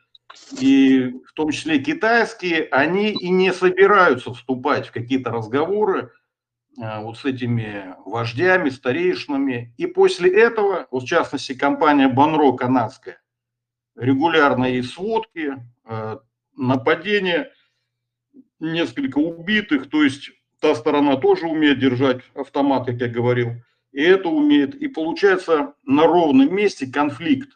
и в том числе китайские, они и не собираются вступать в какие-то разговоры а, вот с этими вождями, старейшинами. И после этого, вот в частности компания Банро канадская, регулярно есть сводки, а, нападения, несколько убитых, то есть та сторона тоже умеет держать автомат, как я говорил, и это умеет. И получается на ровном месте конфликт.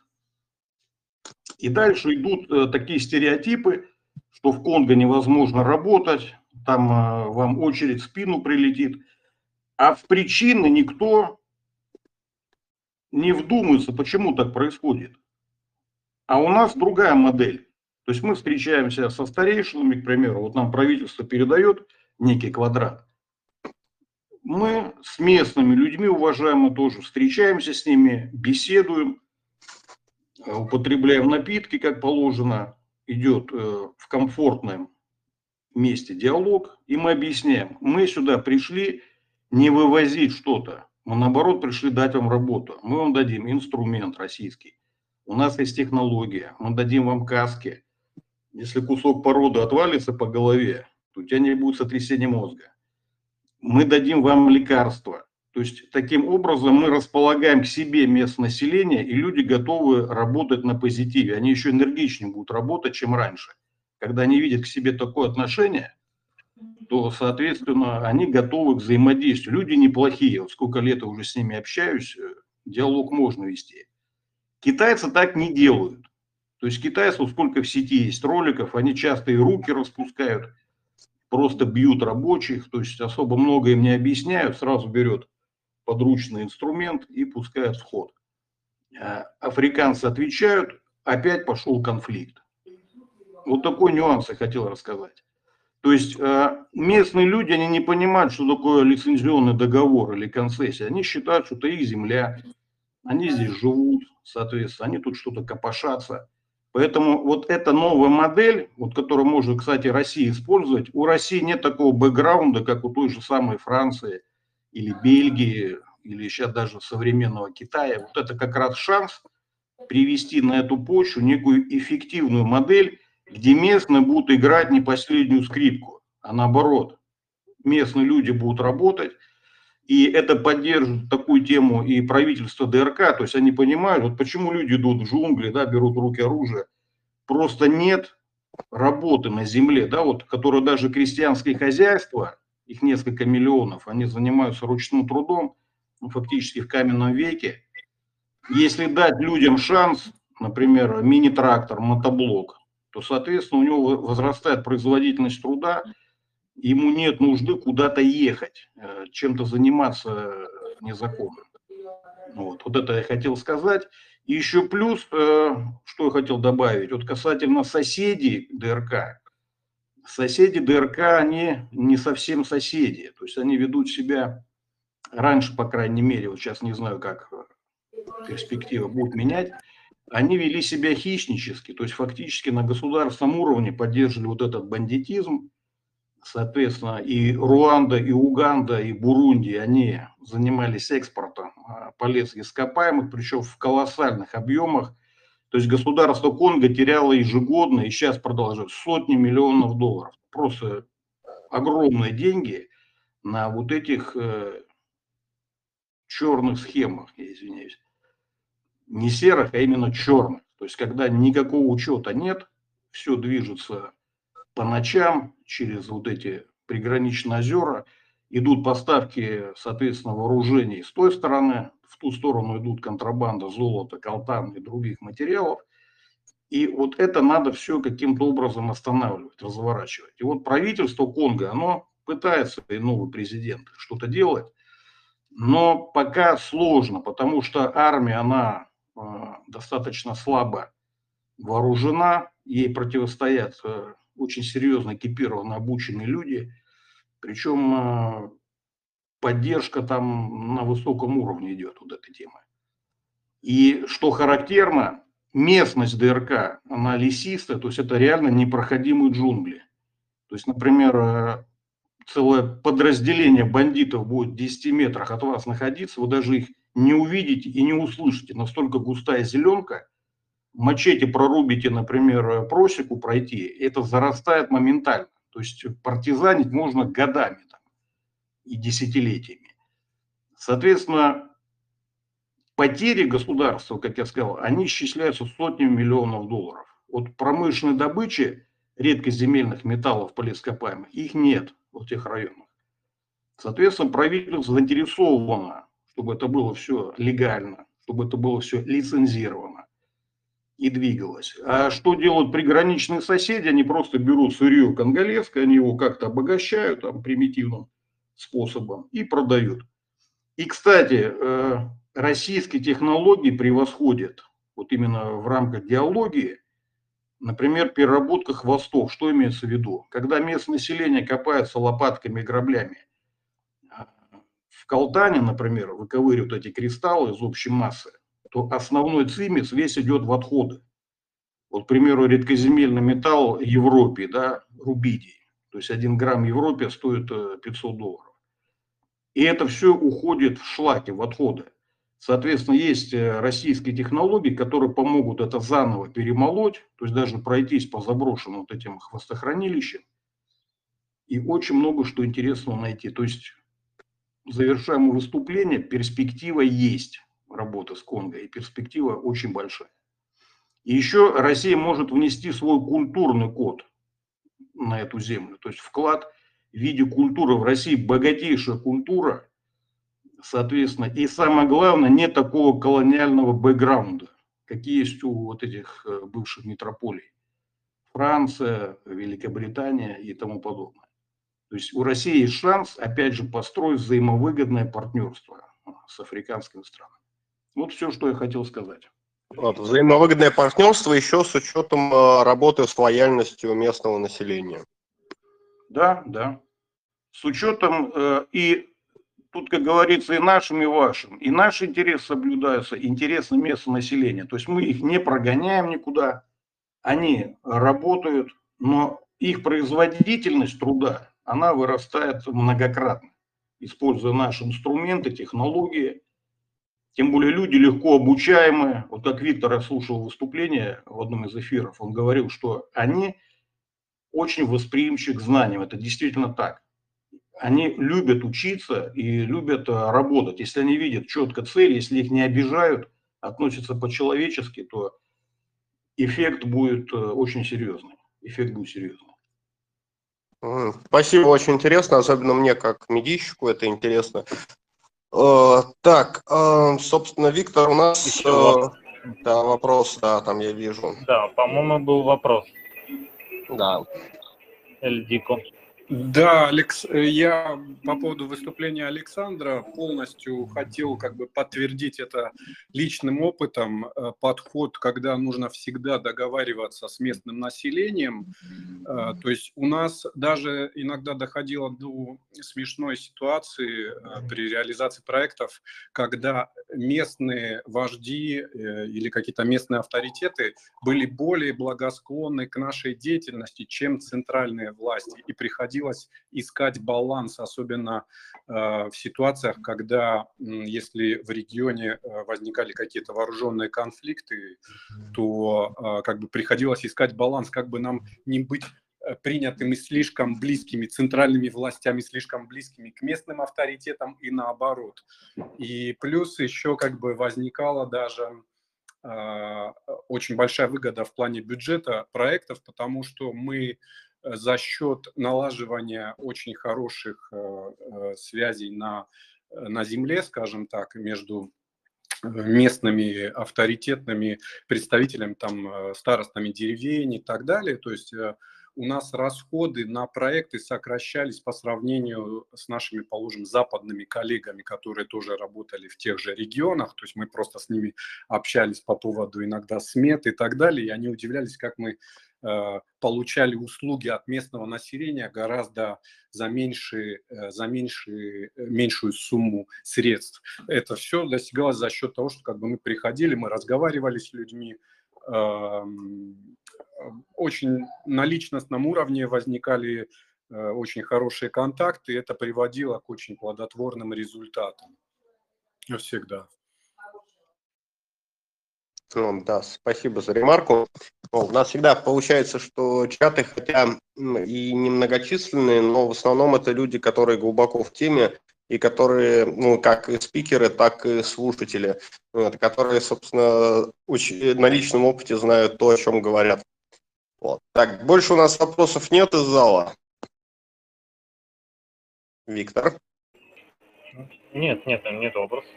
И дальше идут э, такие стереотипы, что в Конго невозможно работать, там э, вам очередь в спину прилетит. А в причины никто не вдумается, почему так происходит. А у нас другая модель. То есть мы встречаемся со старейшинами, к примеру, вот нам правительство передает некий квадрат. Мы с местными людьми, уважаемо, тоже встречаемся с ними, беседуем, э, употребляем напитки, как положено, идет э, в комфортном месте диалог, и мы объясняем, мы сюда пришли не вывозить что-то, мы наоборот пришли дать вам работу, мы вам дадим инструмент российский, у нас есть технология, мы дадим вам каски, если кусок породы отвалится по голове, то у тебя не будет сотрясения мозга. Мы дадим вам лекарства. То есть таким образом мы располагаем к себе местное население, и люди готовы работать на позитиве. Они еще энергичнее будут работать, чем раньше. Когда они видят к себе такое отношение, то, соответственно, они готовы к взаимодействию. Люди неплохие. Вот сколько лет я уже с ними общаюсь, э, диалог можно вести. Китайцы так не делают. То есть китайцев сколько в сети есть роликов, они часто и руки распускают, просто бьют рабочих, то есть особо много им не объясняют, сразу берет подручный инструмент и пускает в ход. А африканцы отвечают, опять пошел конфликт. Вот такой нюанс я хотел рассказать. То есть а, местные люди, они не понимают, что такое лицензионный договор или концессия. Они считают, что это их земля, они здесь живут, соответственно, они тут что-то копошатся. Поэтому вот эта новая модель, вот, которую может, кстати, Россия использовать, у России нет такого бэкграунда, как у той же самой Франции или Бельгии, или сейчас даже современного Китая. Вот это как раз шанс привести на эту почву некую эффективную модель, где местные будут играть не последнюю скрипку, а наоборот. Местные люди будут работать, и это поддержит такую тему и правительство ДРК, то есть они понимают, вот почему люди идут в джунгли, да, берут в руки оружие. Просто нет работы на земле, да, вот, которые даже крестьянские хозяйства, их несколько миллионов, они занимаются ручным трудом, ну, фактически в каменном веке. Если дать людям шанс, например, мини-трактор, мотоблок, то, соответственно, у него возрастает производительность труда, ему нет нужды куда-то ехать, э, чем-то заниматься незаконно. Вот, вот это я хотел сказать. И еще плюс, э, что я хотел добавить, вот касательно соседей ДРК. Соседи ДРК, они не совсем соседи, то есть они ведут себя раньше, по крайней мере, вот сейчас не знаю, как перспектива будет менять, они вели себя хищнически, то есть фактически на государственном уровне поддерживали вот этот бандитизм, соответственно, и Руанда, и Уганда, и Бурунди, они занимались экспортом а, полезных ископаемых, причем в колоссальных объемах. То есть государство Конго теряло ежегодно и сейчас продолжает сотни миллионов долларов. Просто огромные деньги на вот этих э, черных схемах, я извиняюсь. Не серых, а именно черных. То есть когда никакого учета нет, все движется по ночам через вот эти приграничные озера, идут поставки, соответственно, вооружений с той стороны, в ту сторону идут контрабанда золота, колтан и других материалов. И вот это надо все каким-то образом останавливать, разворачивать. И вот правительство Конго, оно пытается, и новый президент, что-то делать, но пока сложно, потому что армия, она э, достаточно слабо вооружена, ей противостоят э, очень серьезно экипированы, обученные люди, причем э, поддержка там на высоком уровне идет вот этой темы. И что характерно, местность ДРК, она лесистая, то есть это реально непроходимые джунгли. То есть, например, э, целое подразделение бандитов будет в 10 метрах от вас находиться, вы даже их не увидите и не услышите. Настолько густая зеленка, мачете прорубите, например, просеку пройти, это зарастает моментально. То есть партизанить можно годами там, и десятилетиями. Соответственно, потери государства, как я сказал, они исчисляются сотнями миллионов долларов. Вот промышленной добычи редкоземельных металлов полископаемых, их нет в тех районах. Соответственно, правительство заинтересовано, чтобы это было все легально, чтобы это было все лицензировано и двигалась. А что делают приграничные соседи? Они просто берут сырье конголезское, они его как-то обогащают там, примитивным способом и продают. И, кстати, э, российские технологии превосходят вот именно в рамках диалогии, например, переработка хвостов. Что имеется в виду? Когда местное население копается лопатками и граблями, а, в колтане, например, выковыривают эти кристаллы из общей массы, то основной цимис весь идет в отходы. Вот, к примеру, редкоземельный металл Европе, да, рубидий. То есть один грамм в Европе стоит 500 э, долларов. И это все уходит в шлаки, в отходы. Соответственно, есть э, российские технологии, которые помогут это заново перемолоть, то есть даже пройтись по заброшенным вот этим хвостохранилищам. И очень много что интересного найти. То есть завершаем выступление, перспектива есть работы с Конго, и перспектива очень большая. И еще Россия может внести свой культурный код на эту землю, то есть вклад в виде культуры. В России богатейшая культура, соответственно, и самое главное, нет такого колониального бэкграунда, какие есть у вот этих э, бывших метрополий. Франция, Великобритания и тому подобное. То есть у России есть шанс, опять же, построить взаимовыгодное партнерство с африканскими странами. Вот все, что я хотел сказать. Вот, взаимовыгодное партнерство еще с учетом э, работы с лояльностью местного населения. Да, да. С учетом э, и тут, как говорится, и нашим, и вашим. И наш интерес соблюдается, интересы местного населения. То есть мы их не прогоняем никуда. Они работают, но их производительность труда, она вырастает многократно, используя наши инструменты, технологии – Тем более люди легко обучаемые. Вот как Виктор, я слушал выступление в одном из эфиров, он говорил, что они очень восприимчивы к знаниям. Это действительно так. Они любят учиться и любят э, работать. Если они видят четко цель, если их не обижают, относятся по-человечески, то эффект будет э, очень серьезный. Эффект будет серьезный. Спасибо, очень интересно, особенно мне как медийщику это интересно. Э, так, э, собственно, Виктор, у нас Еще вопрос. да, вопрос, да, там я вижу. Да, по-моему, был вопрос. Да. Эльдико. Да, Алекс, э, я по поводу выступления Александра полностью хотел как бы подтвердить это личным опытом. Э, Подход, когда нужно всегда договариваться с местным населением. Э, То есть у нас даже иногда доходило до смешной ситуации при реализации проектов, когда местные вожди или какие-то местные авторитеты были более благосклонны к нашей деятельности, чем центральные власти. И приходилось искать баланс, особенно э, в ситуациях, когда, если в регионе э, возникали какие-то вооруженные конфликты, то э, как бы приходилось искать баланс, как бы нам не быть принятыми слишком близкими, центральными властями слишком близкими к местным авторитетам и наоборот. И плюс еще как бы возникала даже э, очень большая выгода в плане бюджета проектов, потому что мы за счет налаживания очень хороших э, э, связей на, э, на земле, скажем так, между местными авторитетными представителями, там, старостами деревень и так далее. То есть у нас расходы на проекты сокращались по сравнению с нашими, положим, западными коллегами, которые тоже работали в тех же регионах. То есть мы просто с ними общались по поводу иногда смет и так далее, и они удивлялись, как мы э, получали услуги от местного населения гораздо за, меньшие, э, за меньшие, э, меньшую сумму средств. Это все достигалось за счет того, что как бы мы приходили, мы разговаривали с людьми, очень на личностном уровне возникали э, очень хорошие контакты, и это приводило к очень плодотворным результатам. Всегда. Да, спасибо за ремарку. Ну, у нас всегда получается, что чаты, хотя и немногочисленные, но в основном это люди, которые глубоко в теме и которые, ну, как и спикеры, так и слушатели, вот, которые, собственно, очень, на личном опыте знают то, о чем говорят. Вот. Так, больше у нас вопросов нет из зала. Виктор. Нет, нет, нет вопросов.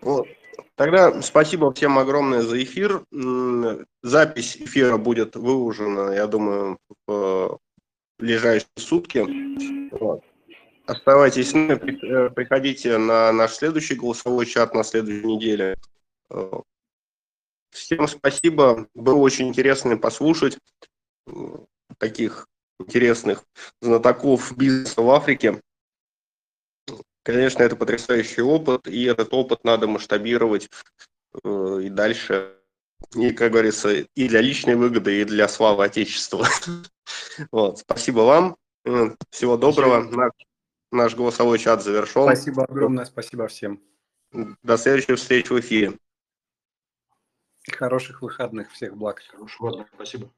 Вот. Тогда спасибо всем огромное за эфир. Запись эфира будет выложена, я думаю, в ближайшие сутки. Вот. Оставайтесь с нами, э, приходите на наш следующий голосовой чат на следующей неделе. Э, Всем спасибо, было очень интересно послушать э, таких интересных знатоков бизнеса в Африке. Конечно, это потрясающий опыт, и этот опыт надо масштабировать и дальше, и, как говорится, и для личной выгоды, и для славы Отечества. <laughs> Вот, спасибо вам, всего доброго. Наш, голосовой чат завершен. Спасибо огромное, спасибо всем. До следующей встречи в эфире. Хороших выходных, всех благ. Хорошего дня, спасибо.